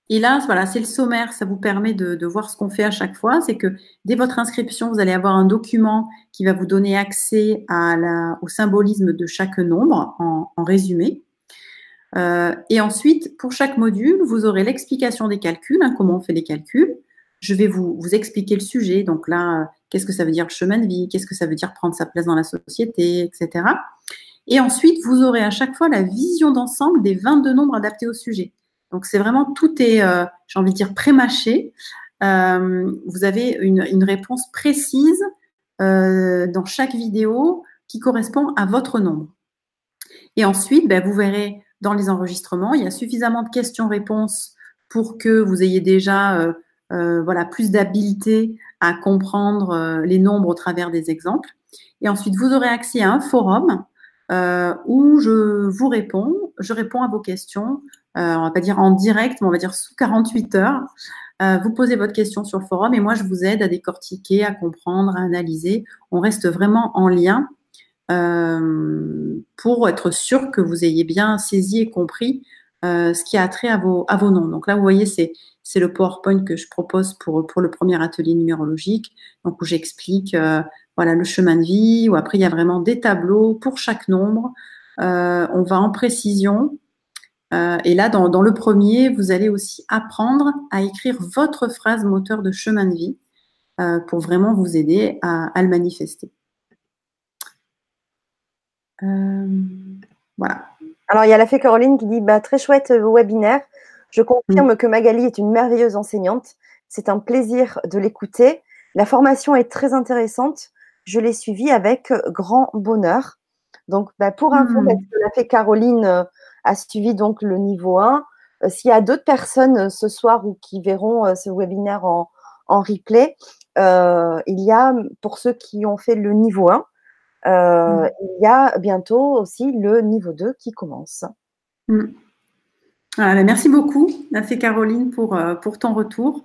Et là, voilà, c'est le sommaire. Ça vous permet de, voir ce qu'on fait à chaque fois. C'est que dès votre inscription, vous allez avoir un document qui va vous donner accès au symbolisme de chaque nombre en, résumé. Euh, et ensuite, pour chaque module, vous aurez l'explication des calculs, hein, comment on fait les calculs. Je vais vous, vous expliquer le sujet. Donc là, qu'est-ce que ça veut dire le chemin de vie? Qu'est-ce que ça veut dire prendre sa place dans la société, etc. Et ensuite, vous aurez à chaque fois la vision d'ensemble des 22 nombres adaptés au sujet. Donc c'est vraiment tout est, euh, j'ai envie de dire, pré-mâché. Euh, vous avez une, réponse précise euh, dans chaque vidéo qui correspond à votre nombre. Et ensuite, ben, vous verrez dans les enregistrements, il y a suffisamment de questions-réponses pour que vous ayez déjà voilà, plus d'habileté à comprendre les nombres au travers des exemples. Et ensuite, vous aurez accès à un forum où je vous réponds, je réponds à vos questions euh, on va pas dire en direct, mais on va dire sous 48 heures. Euh, vous posez votre question sur le forum et moi, je vous aide à décortiquer, à comprendre, à analyser. On reste vraiment en lien euh, pour être sûr que vous ayez bien saisi et compris ce qui a trait à vos, noms. Donc là, vous voyez, c'est, le PowerPoint que je propose pour, le premier atelier numérologique, donc où j'explique voilà, le chemin de vie, où après, il y a vraiment des tableaux pour chaque nombre. on va en précision, euh, et là, dans, le premier, vous allez aussi apprendre à écrire votre phrase moteur de chemin de vie euh, pour vraiment vous aider à, le manifester. Euh, voilà. Alors, il y a la fée Caroline qui dit bah, Très chouette webinaire. Je confirme mm. que Magali est une merveilleuse enseignante. C'est un plaisir de l'écouter. La formation est très intéressante. Je l'ai suivie avec grand bonheur. Donc, bah, pour info, mm. la fée Caroline a suivi donc le niveau 1. Euh, s'il y a d'autres personnes euh, ce soir ou qui verront euh, ce webinaire en, replay, il y a, pour ceux qui ont fait le niveau 1, mm. il y a bientôt aussi le niveau 2 qui commence. Mm. merci beaucoup, fait Caroline, pour, pour ton retour.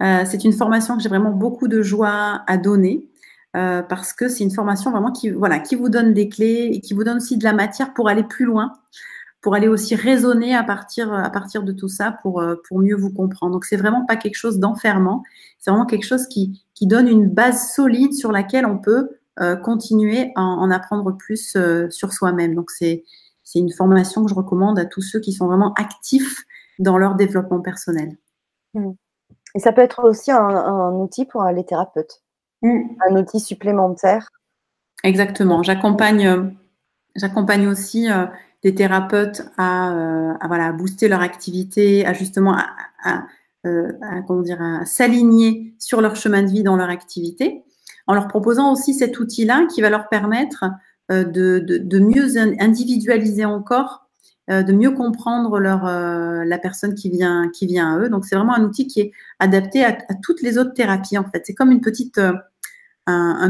c'est une formation que j'ai vraiment beaucoup de joie à donner. parce que c'est une formation vraiment qui, voilà, qui vous donne des clés et qui vous donne aussi de la matière pour aller plus loin pour aller aussi raisonner à partir, à partir de tout ça pour, euh, pour mieux vous comprendre. Donc, c'est vraiment pas quelque chose d'enfermant, c'est vraiment quelque chose qui, qui donne une base solide sur laquelle on peut euh, continuer à en apprendre plus euh, sur soi-même. Donc, c'est une formation que je recommande à tous ceux qui sont vraiment actifs dans leur développement personnel. Mmh. Et ça peut être aussi un, outil pour les thérapeutes, mmh. un outil supplémentaire. Exactement. J'accompagne, j'accompagne aussi des thérapeutes à, euh, à, voilà, booster leur activité, à justement à, à, euh, comment dire, à s'aligner sur leur chemin de vie dans leur activité, en leur proposant aussi cet outil-là qui va leur permettre euh, de, mieux individualiser encore, euh, de mieux comprendre euh, la personne qui vient, à eux. Donc c'est vraiment un outil qui est adapté à, toutes les autres thérapies en fait. C'est comme un,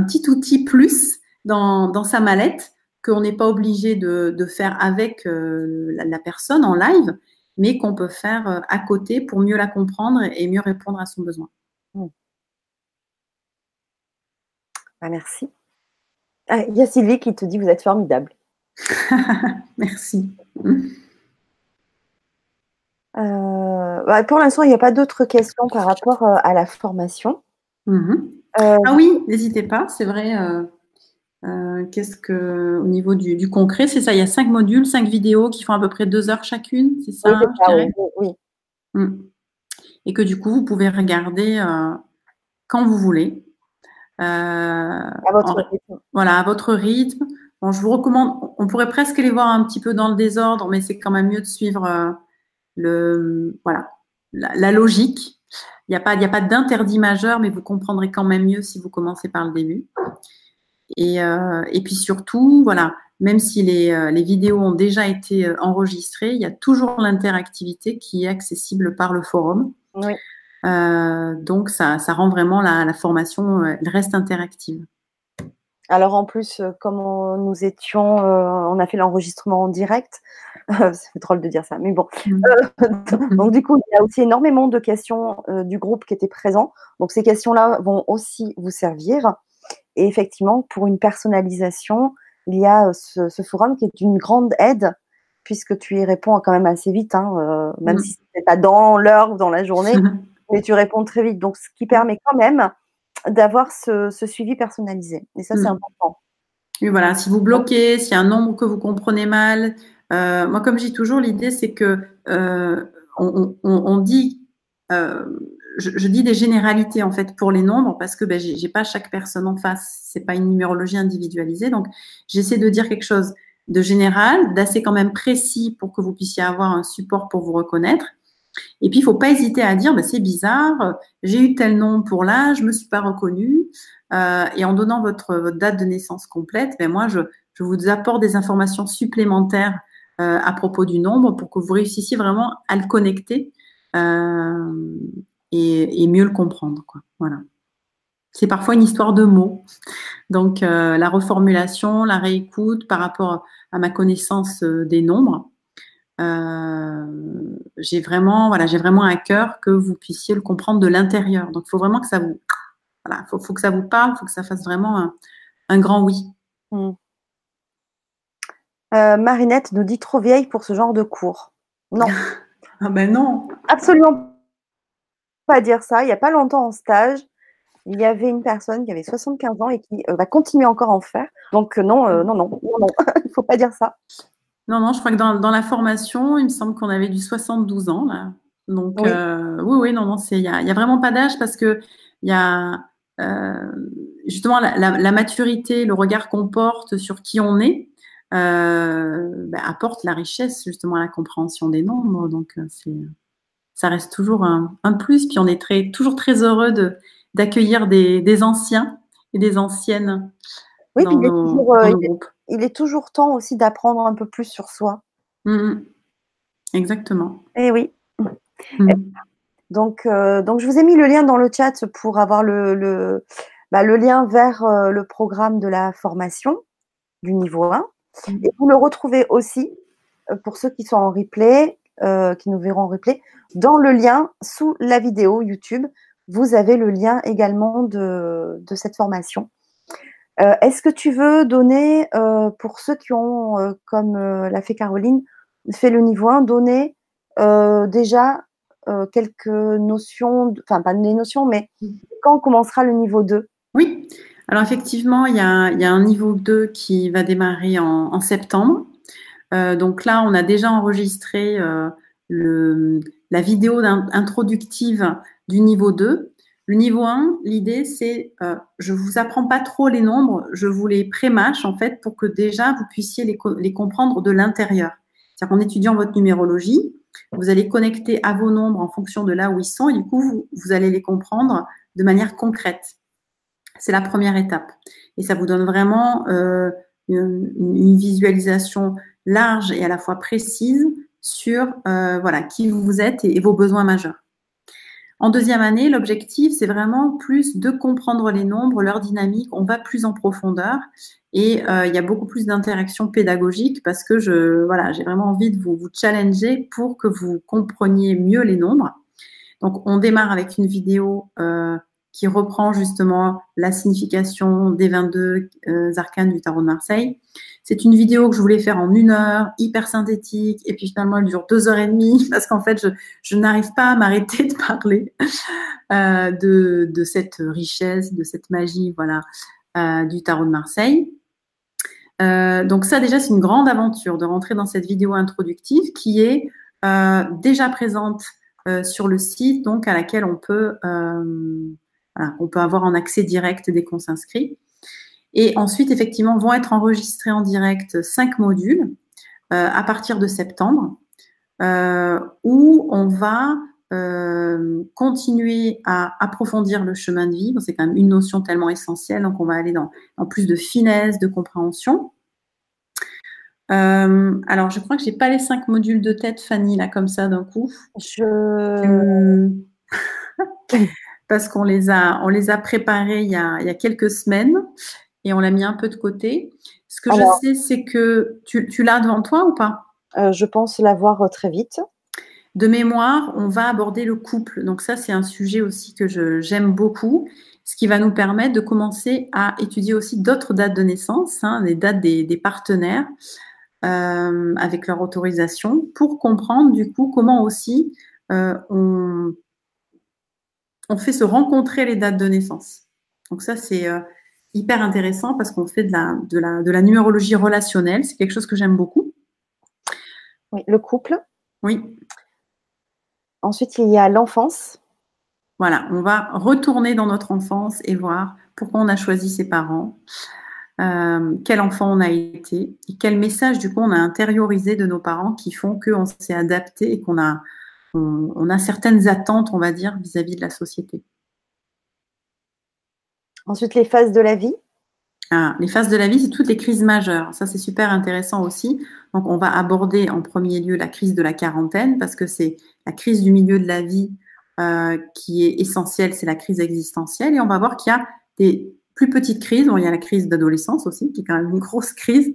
petit outil plus dans, sa mallette qu'on n'est pas obligé de, faire avec la, personne en live, mais qu'on peut faire à côté pour mieux la comprendre et mieux répondre à son besoin. Hmm. Ah, merci. Ah, il y a Sylvie qui te dit vous êtes formidable. merci. Euh, bah, pour l'instant, il n'y a pas d'autres questions par rapport à la formation. Mhm. ah oui, n'hésitez pas, c'est vrai. Euh, qu'est-ce que, au niveau du, concret, c'est ça. Il y a cinq modules, cinq vidéos qui font à peu près deux heures chacune, c'est ça, oui, hmm. Et que du coup, vous pouvez regarder euh, quand vous voulez. Euh, à votre rythme. Voilà, à votre rythme. Bon, je vous recommande. On pourrait presque les voir un petit peu dans le désordre, mais c'est quand même mieux de suivre le, voilà, la, logique. Il n'y a pas, il a pas d'interdit majeur, mais vous comprendrez quand même mieux si vous commencez par le début. Et, euh, et puis surtout, voilà, même si les, euh, les, vidéos ont déjà été euh, enregistrées, il y a toujours l'interactivité qui est accessible par le forum. Oui. Euh, donc, ça, ça, rend vraiment la, la, formation, elle reste interactive. Alors en plus, comme nous étions, on a fait l'enregistrement en direct, c'est drôle de dire ça, mais bon. Mmh. donc du coup, il y a aussi énormément de questions du groupe qui étaient présents. Donc ces questions-là vont aussi vous servir. Et effectivement, pour une personnalisation, il y a ce, ce forum qui est une grande aide puisque tu y réponds quand même assez vite, hein, euh, même mm. si ce n'est pas dans l'heure ou dans la journée, mais tu réponds très vite. Donc, ce qui permet quand même d'avoir ce, suivi personnalisé. Et ça, c'est mm. important. Oui, voilà, si vous bloquez, s'il y a un nombre que vous comprenez mal, euh, moi, comme je dis toujours, l'idée, c'est que euh, on, dit, je, dis des généralités en fait pour les nombres parce que ben, j'ai pas chaque personne en face, c'est pas une numérologie individualisée, donc j'essaie de dire quelque chose de général, d'assez quand même précis pour que vous puissiez avoir un support pour vous reconnaître. Et puis, il faut pas hésiter à dire, bah, c'est bizarre, j'ai eu tel nom pour là, je me suis pas reconnue. Euh, et en donnant votre, votre, date de naissance complète, ben moi, je, vous apporte des informations supplémentaires euh, à propos du nombre pour que vous réussissiez vraiment à le connecter euh, et, et, mieux le comprendre. Quoi. Voilà. C'est parfois une histoire de mots. Donc, euh, la reformulation, la réécoute par rapport à ma connaissance euh, des nombres. Euh, j'ai vraiment, voilà, j'ai vraiment à cœur que vous puissiez le comprendre de l'intérieur. Donc, il faut vraiment que ça vous, voilà, faut, faut que ça vous parle, il faut que ça fasse vraiment un, grand oui. Hmm. Marinette nous dit trop vieille pour ce genre de cours. Non. ah ben non. Absolument pas dire ça. Il n'y a pas longtemps en stage, il y avait une personne qui avait 75 ans et qui euh, va continuer encore à en faire. Donc euh, non, euh, non, non, non, non, il ne faut pas dire ça. Non, non, je crois que dans, la formation, il me semble qu'on avait du 72 ans là. Donc oui, oui, non, non, il n'y a, vraiment pas d'âge parce que il y a justement la, maturité, le regard qu'on porte sur qui on est. Bah, apporte la richesse justement à la compréhension des nombres. Donc, ça reste toujours un, un, plus. Puis on est très, toujours très heureux de, d'accueillir des, anciens et des anciennes. Oui, il, est toujours, euh, il, est, toujours, temps aussi d'apprendre un peu plus sur soi. Mmh, mmh. Exactement. Et eh oui. Mmh. Donc, euh, donc, je vous ai mis le lien dans le chat pour avoir le, le, bah, le lien vers euh, le programme de la formation du niveau 1. Et vous le retrouvez aussi, pour ceux qui sont en replay, qui nous verront en replay, dans le lien sous la vidéo YouTube vous avez le lien également de, cette formation. Euh, est-ce que tu veux donner, euh, pour ceux qui ont, euh, comme l'a fait Caroline, fait le niveau 1, donner déjà quelques notions, enfin pas des notions, mais quand commencera le niveau 2 Oui, alors effectivement, il y, a, un niveau 2 qui va démarrer en, septembre. donc là, on a déjà enregistré la vidéo introductive du niveau 2. Le niveau 1, l'idée, c'est euh, je vous apprends pas trop les nombres, je vous les prémâche en fait pour que déjà vous puissiez les, comprendre de l'intérieur. C'est-à-dire qu'en étudiant votre numérologie, vous allez connecter à vos nombres en fonction de là où ils sont et du coup, vous, allez les comprendre de manière concrète. C'est la première étape. Et ça vous donne vraiment euh, une, visualisation large et à la fois précise sur euh, voilà qui vous êtes et vos besoins majeurs. En deuxième année, l'objectif, c'est vraiment plus de comprendre les nombres, leur dynamique. On va plus en profondeur et euh, il y a beaucoup plus d'interactions pédagogiques parce que j'ai vraiment envie de vous, vous challenger pour que vous compreniez mieux les nombres. Donc, on démarre avec une vidéo euh, qui reprend justement la signification des 22 euh, arcanes du tarot de Marseille. C'est une vidéo que je voulais faire en une heure, hyper synthétique, et puis finalement elle dure deux heures et demie parce qu'en fait je, n'arrive pas à m'arrêter de parler euh, de, cette richesse, de cette magie, voilà, euh, du tarot de Marseille. Euh, donc ça déjà c'est une grande aventure de rentrer dans cette vidéo introductive qui est déjà présente sur le site, donc à laquelle on peut, on peut avoir en accès direct dès qu'on s'inscrit. Et ensuite, effectivement, vont être enregistrés en direct cinq modules euh, à partir de septembre, euh, où on va euh, continuer à approfondir le chemin de vie. c'est quand même une notion tellement essentielle, donc on va aller dans, plus de finesse, de compréhension. alors, je crois que j'ai pas les cinq modules de tête, Fanny, là, comme ça, d'un coup. Je... Parce qu'on les a, on les a préparés il y a, il y a quelques semaines. Et on l'a mis un peu de côté. Ce que je sais, c'est que tu, tu l'as devant toi ou pas? Je pense l'avoir très vite. De mémoire, on va aborder le couple. Donc ça, c'est un sujet aussi que j'aime beaucoup, ce qui va nous permettre de commencer à étudier aussi d'autres dates de naissance, hein, les dates des, partenaires, euh, avec leur autorisation, pour comprendre du coup comment aussi euh, on, on, fait se rencontrer les dates de naissance. Donc ça, c'est euh, hyper intéressant parce qu'on fait de la, de, la, de la numérologie relationnelle. C'est quelque chose que j'aime beaucoup. Oui, le couple. Oui. Ensuite, il y a l'enfance. Voilà, on va retourner dans notre enfance et voir pourquoi on a choisi ses parents, euh, quel enfant on a été et quel message du coup on a intériorisé de nos parents qui font qu'on s'est adapté et qu'on a, on, a certaines attentes, on va dire, vis-à-vis -vis de la société. Ensuite, les phases de la vie. Ah, les phases de la vie, c'est toutes les crises majeures. Ça, c'est super intéressant aussi. Donc, on va aborder en premier lieu la crise de la quarantaine parce que c'est la crise du milieu de la vie euh, qui est essentielle, c'est la crise existentielle. Et on va voir qu'il y a des plus petites crises. il y a la crise d'adolescence aussi, qui est quand même une grosse crise.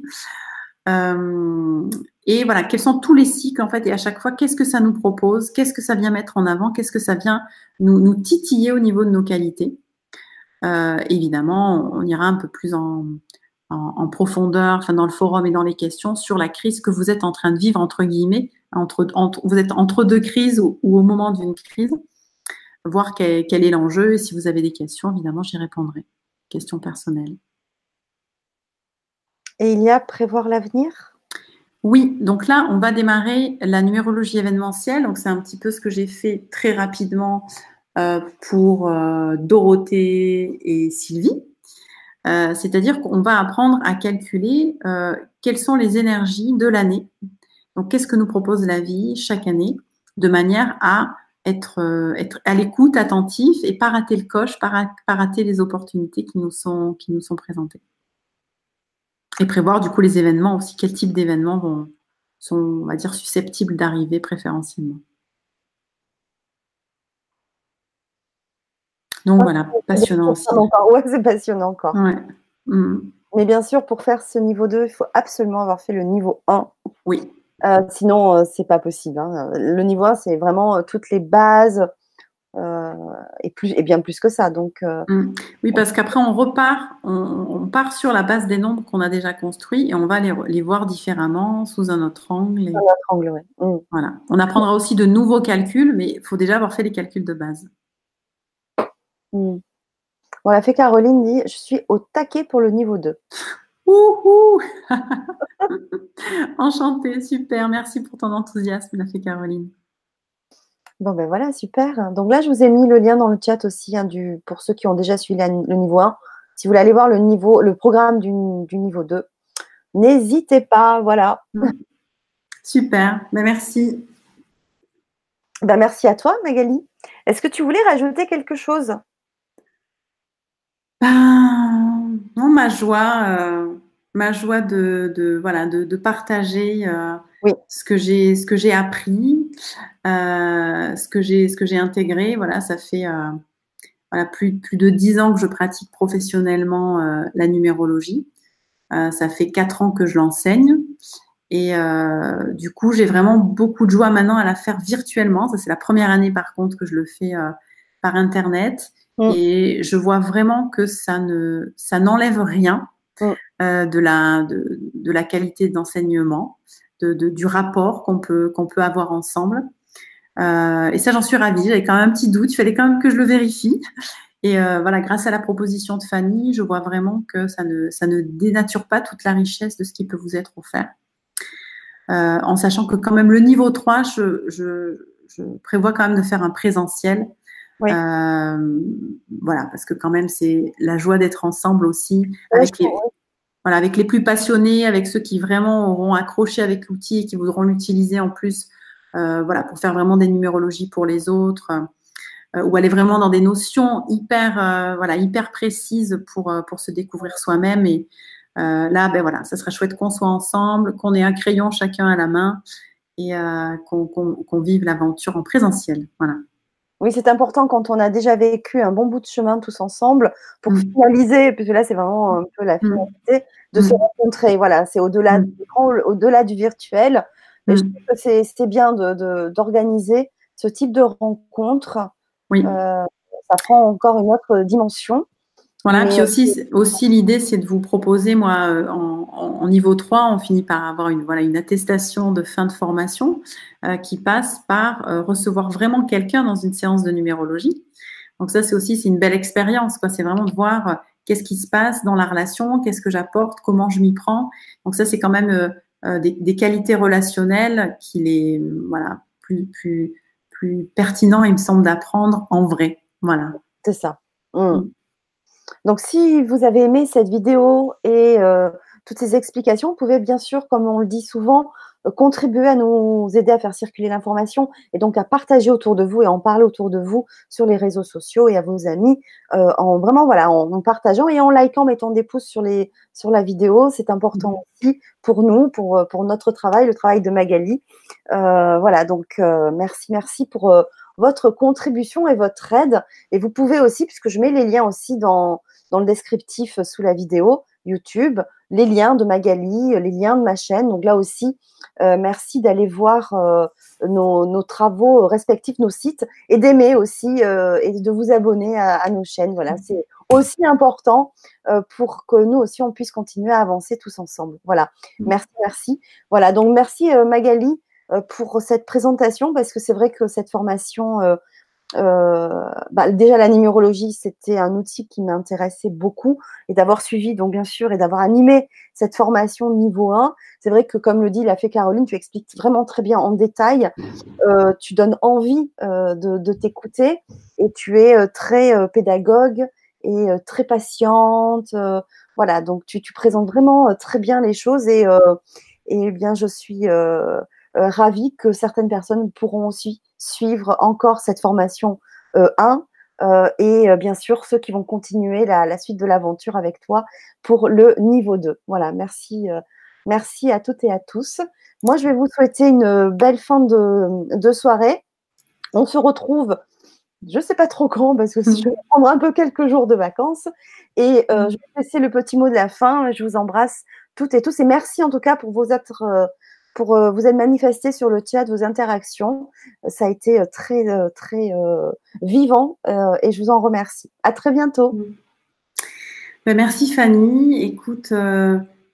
Euh, et voilà, quels sont tous les cycles en fait, et à chaque fois, qu'est-ce que ça nous propose, qu'est-ce que ça vient mettre en avant, qu'est-ce que ça vient nous, nous titiller au niveau de nos qualités? Euh, évidemment, on ira un peu plus en, profondeur, enfin dans le forum et dans les questions sur la crise que vous êtes en train de vivre entre guillemets, entre, vous êtes entre deux crises ou, au moment d'une crise, voir quel, est l'enjeu et si vous avez des questions, évidemment, j'y répondrai. Questions personnelles. Et il y a prévoir l'avenir? Oui, donc là, on va démarrer la numérologie événementielle. Donc c'est un petit peu ce que j'ai fait très rapidement pour euh, Dorothée et Sylvie. Euh, c'est-à-dire qu'on va apprendre à calculer quelles sont les énergies de l'année. Donc, qu'est-ce que nous propose la vie chaque année de manière à être, à l'écoute, attentif et pas rater le coche, pas, rater les opportunités qui nous, sont, qui nous sont présentées. Et prévoir du coup les événements aussi, quel type d'événements sont, on va dire, susceptibles d'arriver préférentiellement. Donc voilà, passionnant aussi. Ouais, c'est passionnant encore. Mm. Mais bien sûr, pour faire ce niveau 2, il faut absolument avoir fait le niveau 1. Oui. Euh, sinon, euh, c'est pas possible. Hein. Le niveau 1, c'est vraiment euh, toutes les bases et, plus, et bien plus que ça. Donc, mm. Oui, parce qu'après, on repart, on, part sur la base des nombres qu'on a déjà construits et on va les, voir différemment, sous un autre angle. Sous un autre angle, oui. Mm. Voilà. On apprendra aussi de nouveaux calculs, mais il faut déjà avoir fait les calculs de base. Mmh. Voilà, fait Caroline dit Je suis au taquet pour le niveau 2. Ouhou Enchantée, super. Merci pour ton enthousiasme, la fait Caroline. Bon, ben voilà, super. Donc là, je vous ai mis le lien dans le chat aussi hein, du, pour ceux qui ont déjà suivi le niveau 1. Si vous voulez aller voir le, niveau, le programme du, niveau 2, n'hésitez pas. Voilà. Mmh. Super. Ben, merci. Ben, merci à toi, Magali. Est-ce que tu voulais rajouter quelque chose? Ben, non, ma joie, euh, ma joie de, voilà, de, partager euh, ce que j'ai, ce que j'ai appris, euh, ce que j'ai, ce que j'ai intégré. Voilà, ça fait voilà, plus, plus de dix ans que je pratique professionnellement la numérologie. ça fait quatre ans que je l'enseigne. Et du coup, j'ai vraiment beaucoup de joie maintenant à la faire virtuellement. Ça, c'est la première année, par contre, que je le fais par Internet. Mm. Et je vois vraiment que ça ne, ça n'enlève rien mm. euh, de la, de, de la qualité d'enseignement, de, de, du rapport qu'on peut, qu'on peut avoir ensemble. Euh, et ça, j'en suis ravie. J'avais quand même un petit doute. Il fallait quand même que je le vérifie. Et euh, voilà, grâce à la proposition de Fanny, je vois vraiment que ça ne, ça ne dénature pas toute la richesse de ce qui peut vous être offert. Euh, en sachant que quand même le niveau 3, je, je, je prévois quand même de faire un présentiel euh, voilà, parce que quand même, c'est la joie d'être ensemble aussi avec, les, voilà, avec les plus passionnés, avec ceux qui vraiment auront accroché avec l'outil et qui voudront l'utiliser en plus euh, voilà, pour faire vraiment des numérologies pour les autres. Euh, ou aller vraiment dans des notions hyper, voilà, hyper précises pour, pour se découvrir soi-même. Et là, ben voilà, ça serait chouette qu'on soit ensemble, qu'on ait un crayon chacun à la main et qu'on vive l'aventure en présentiel. Voilà. Oui, c'est important quand on a déjà vécu un bon bout de chemin tous ensemble pour mmh. finaliser, puisque là, c'est vraiment un peu la mmh. finalité, de se rencontrer. Voilà, c'est au-delà au-delà du virtuel. Et je trouve que c'est bien d'organiser de, ce type de rencontre. Oui. Euh, ça prend encore une autre dimension. Voilà, puis aussi, aussi l'idée, c'est de vous proposer, moi, euh, en, niveau 3, on finit par avoir une, voilà, une attestation de fin de formation euh, qui passe par euh, recevoir vraiment quelqu'un dans une séance de numérologie. Donc ça, c'est aussi c'est une belle expérience. C'est vraiment de voir qu'est-ce qui se passe dans la relation, qu'est-ce que j'apporte, comment je m'y prends. Donc ça, c'est quand même des, des, qualités relationnelles qu'il est voilà, plus, plus, plus pertinent, il me semble, d'apprendre en vrai. Voilà. C'est ça. Mmh. Donc, si vous avez aimé cette vidéo et euh, toutes ces explications, vous pouvez bien sûr, comme on le dit souvent, euh, contribuer à nous aider à faire circuler l'information et donc à partager autour de vous et en parler autour de vous sur les réseaux sociaux et à vos amis euh, en vraiment voilà en, partageant et en likant, mettant des pouces sur les sur la vidéo. C'est important mmh. aussi pour nous, pour pour notre travail, le travail de Magali. voilà donc merci merci pour votre contribution et votre aide. Et vous pouvez aussi, puisque je mets les liens aussi dans, dans le descriptif sous la vidéo YouTube, les liens de Magali, les liens de ma chaîne. Donc là aussi, euh, merci d'aller voir euh, nos, nos, travaux respectifs, nos sites, et d'aimer aussi euh, et de vous abonner à, à nos chaînes. Voilà, mmh. c'est aussi important pour que nous aussi on puisse continuer à avancer tous ensemble. Voilà, mmh. merci, merci. Voilà, donc merci Magali pour cette présentation parce que c'est vrai que cette formation, euh, euh, bah, déjà la numérologie, c'était un outil qui m'intéressait beaucoup et d'avoir suivi, donc bien sûr, et d'avoir animé cette formation niveau 1. C'est vrai que, comme le dit la fée Caroline, tu expliques vraiment très bien en détail, euh, tu donnes envie euh, de, t'écouter et tu es très pédagogue et très patiente. voilà, donc tu, présentes vraiment très bien les choses et, et bien je suis euh, ravie que certaines personnes pourront aussi suivre encore cette formation 1 euh, euh, et bien sûr ceux qui vont continuer la, suite de l'aventure avec toi pour le niveau 2. Voilà, merci, merci à toutes et à tous. Moi, je vais vous souhaiter une belle fin de, soirée. On se retrouve, je ne sais pas trop quand, parce que je vais prendre un peu quelques jours de vacances. Et je vais laisser le petit mot de la fin. Je vous embrasse toutes et tous. Et merci en tout cas pour vos êtres pour euh, vous être manifesté sur le chat, vos interactions. Ça a été euh, très, euh, très vivant et je vous en remercie. À très bientôt. Mm. Ben, merci Fanny. Écoute,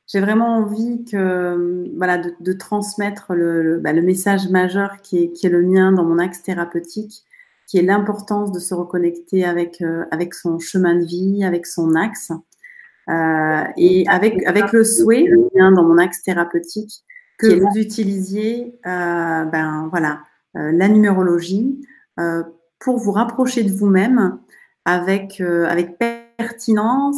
j'ai vraiment envie que, voilà, de, transmettre le, le, message majeur qui est, le mien dans mon axe thérapeutique, qui est l'importance de se reconnecter avec, avec son chemin de vie, avec son axe. et avec, avec le souhait, dans mon axe thérapeutique, que vous utilisiez euh, ben, voilà, euh, la numérologie euh, pour vous rapprocher de vous-même avec, avec pertinence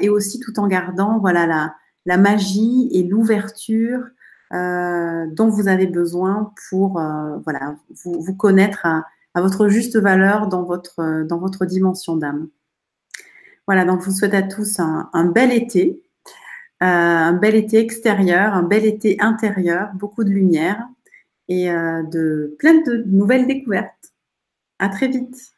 et aussi tout en gardant voilà, la, la magie et l'ouverture dont vous avez besoin pour voilà, vous, vous connaître à, à, votre juste valeur dans votre, dans votre dimension d'âme. Voilà, donc je vous souhaite à tous un, un bel été un bel été extérieur, un bel été intérieur, beaucoup de lumière et euh, de plein de nouvelles découvertes. À très vite.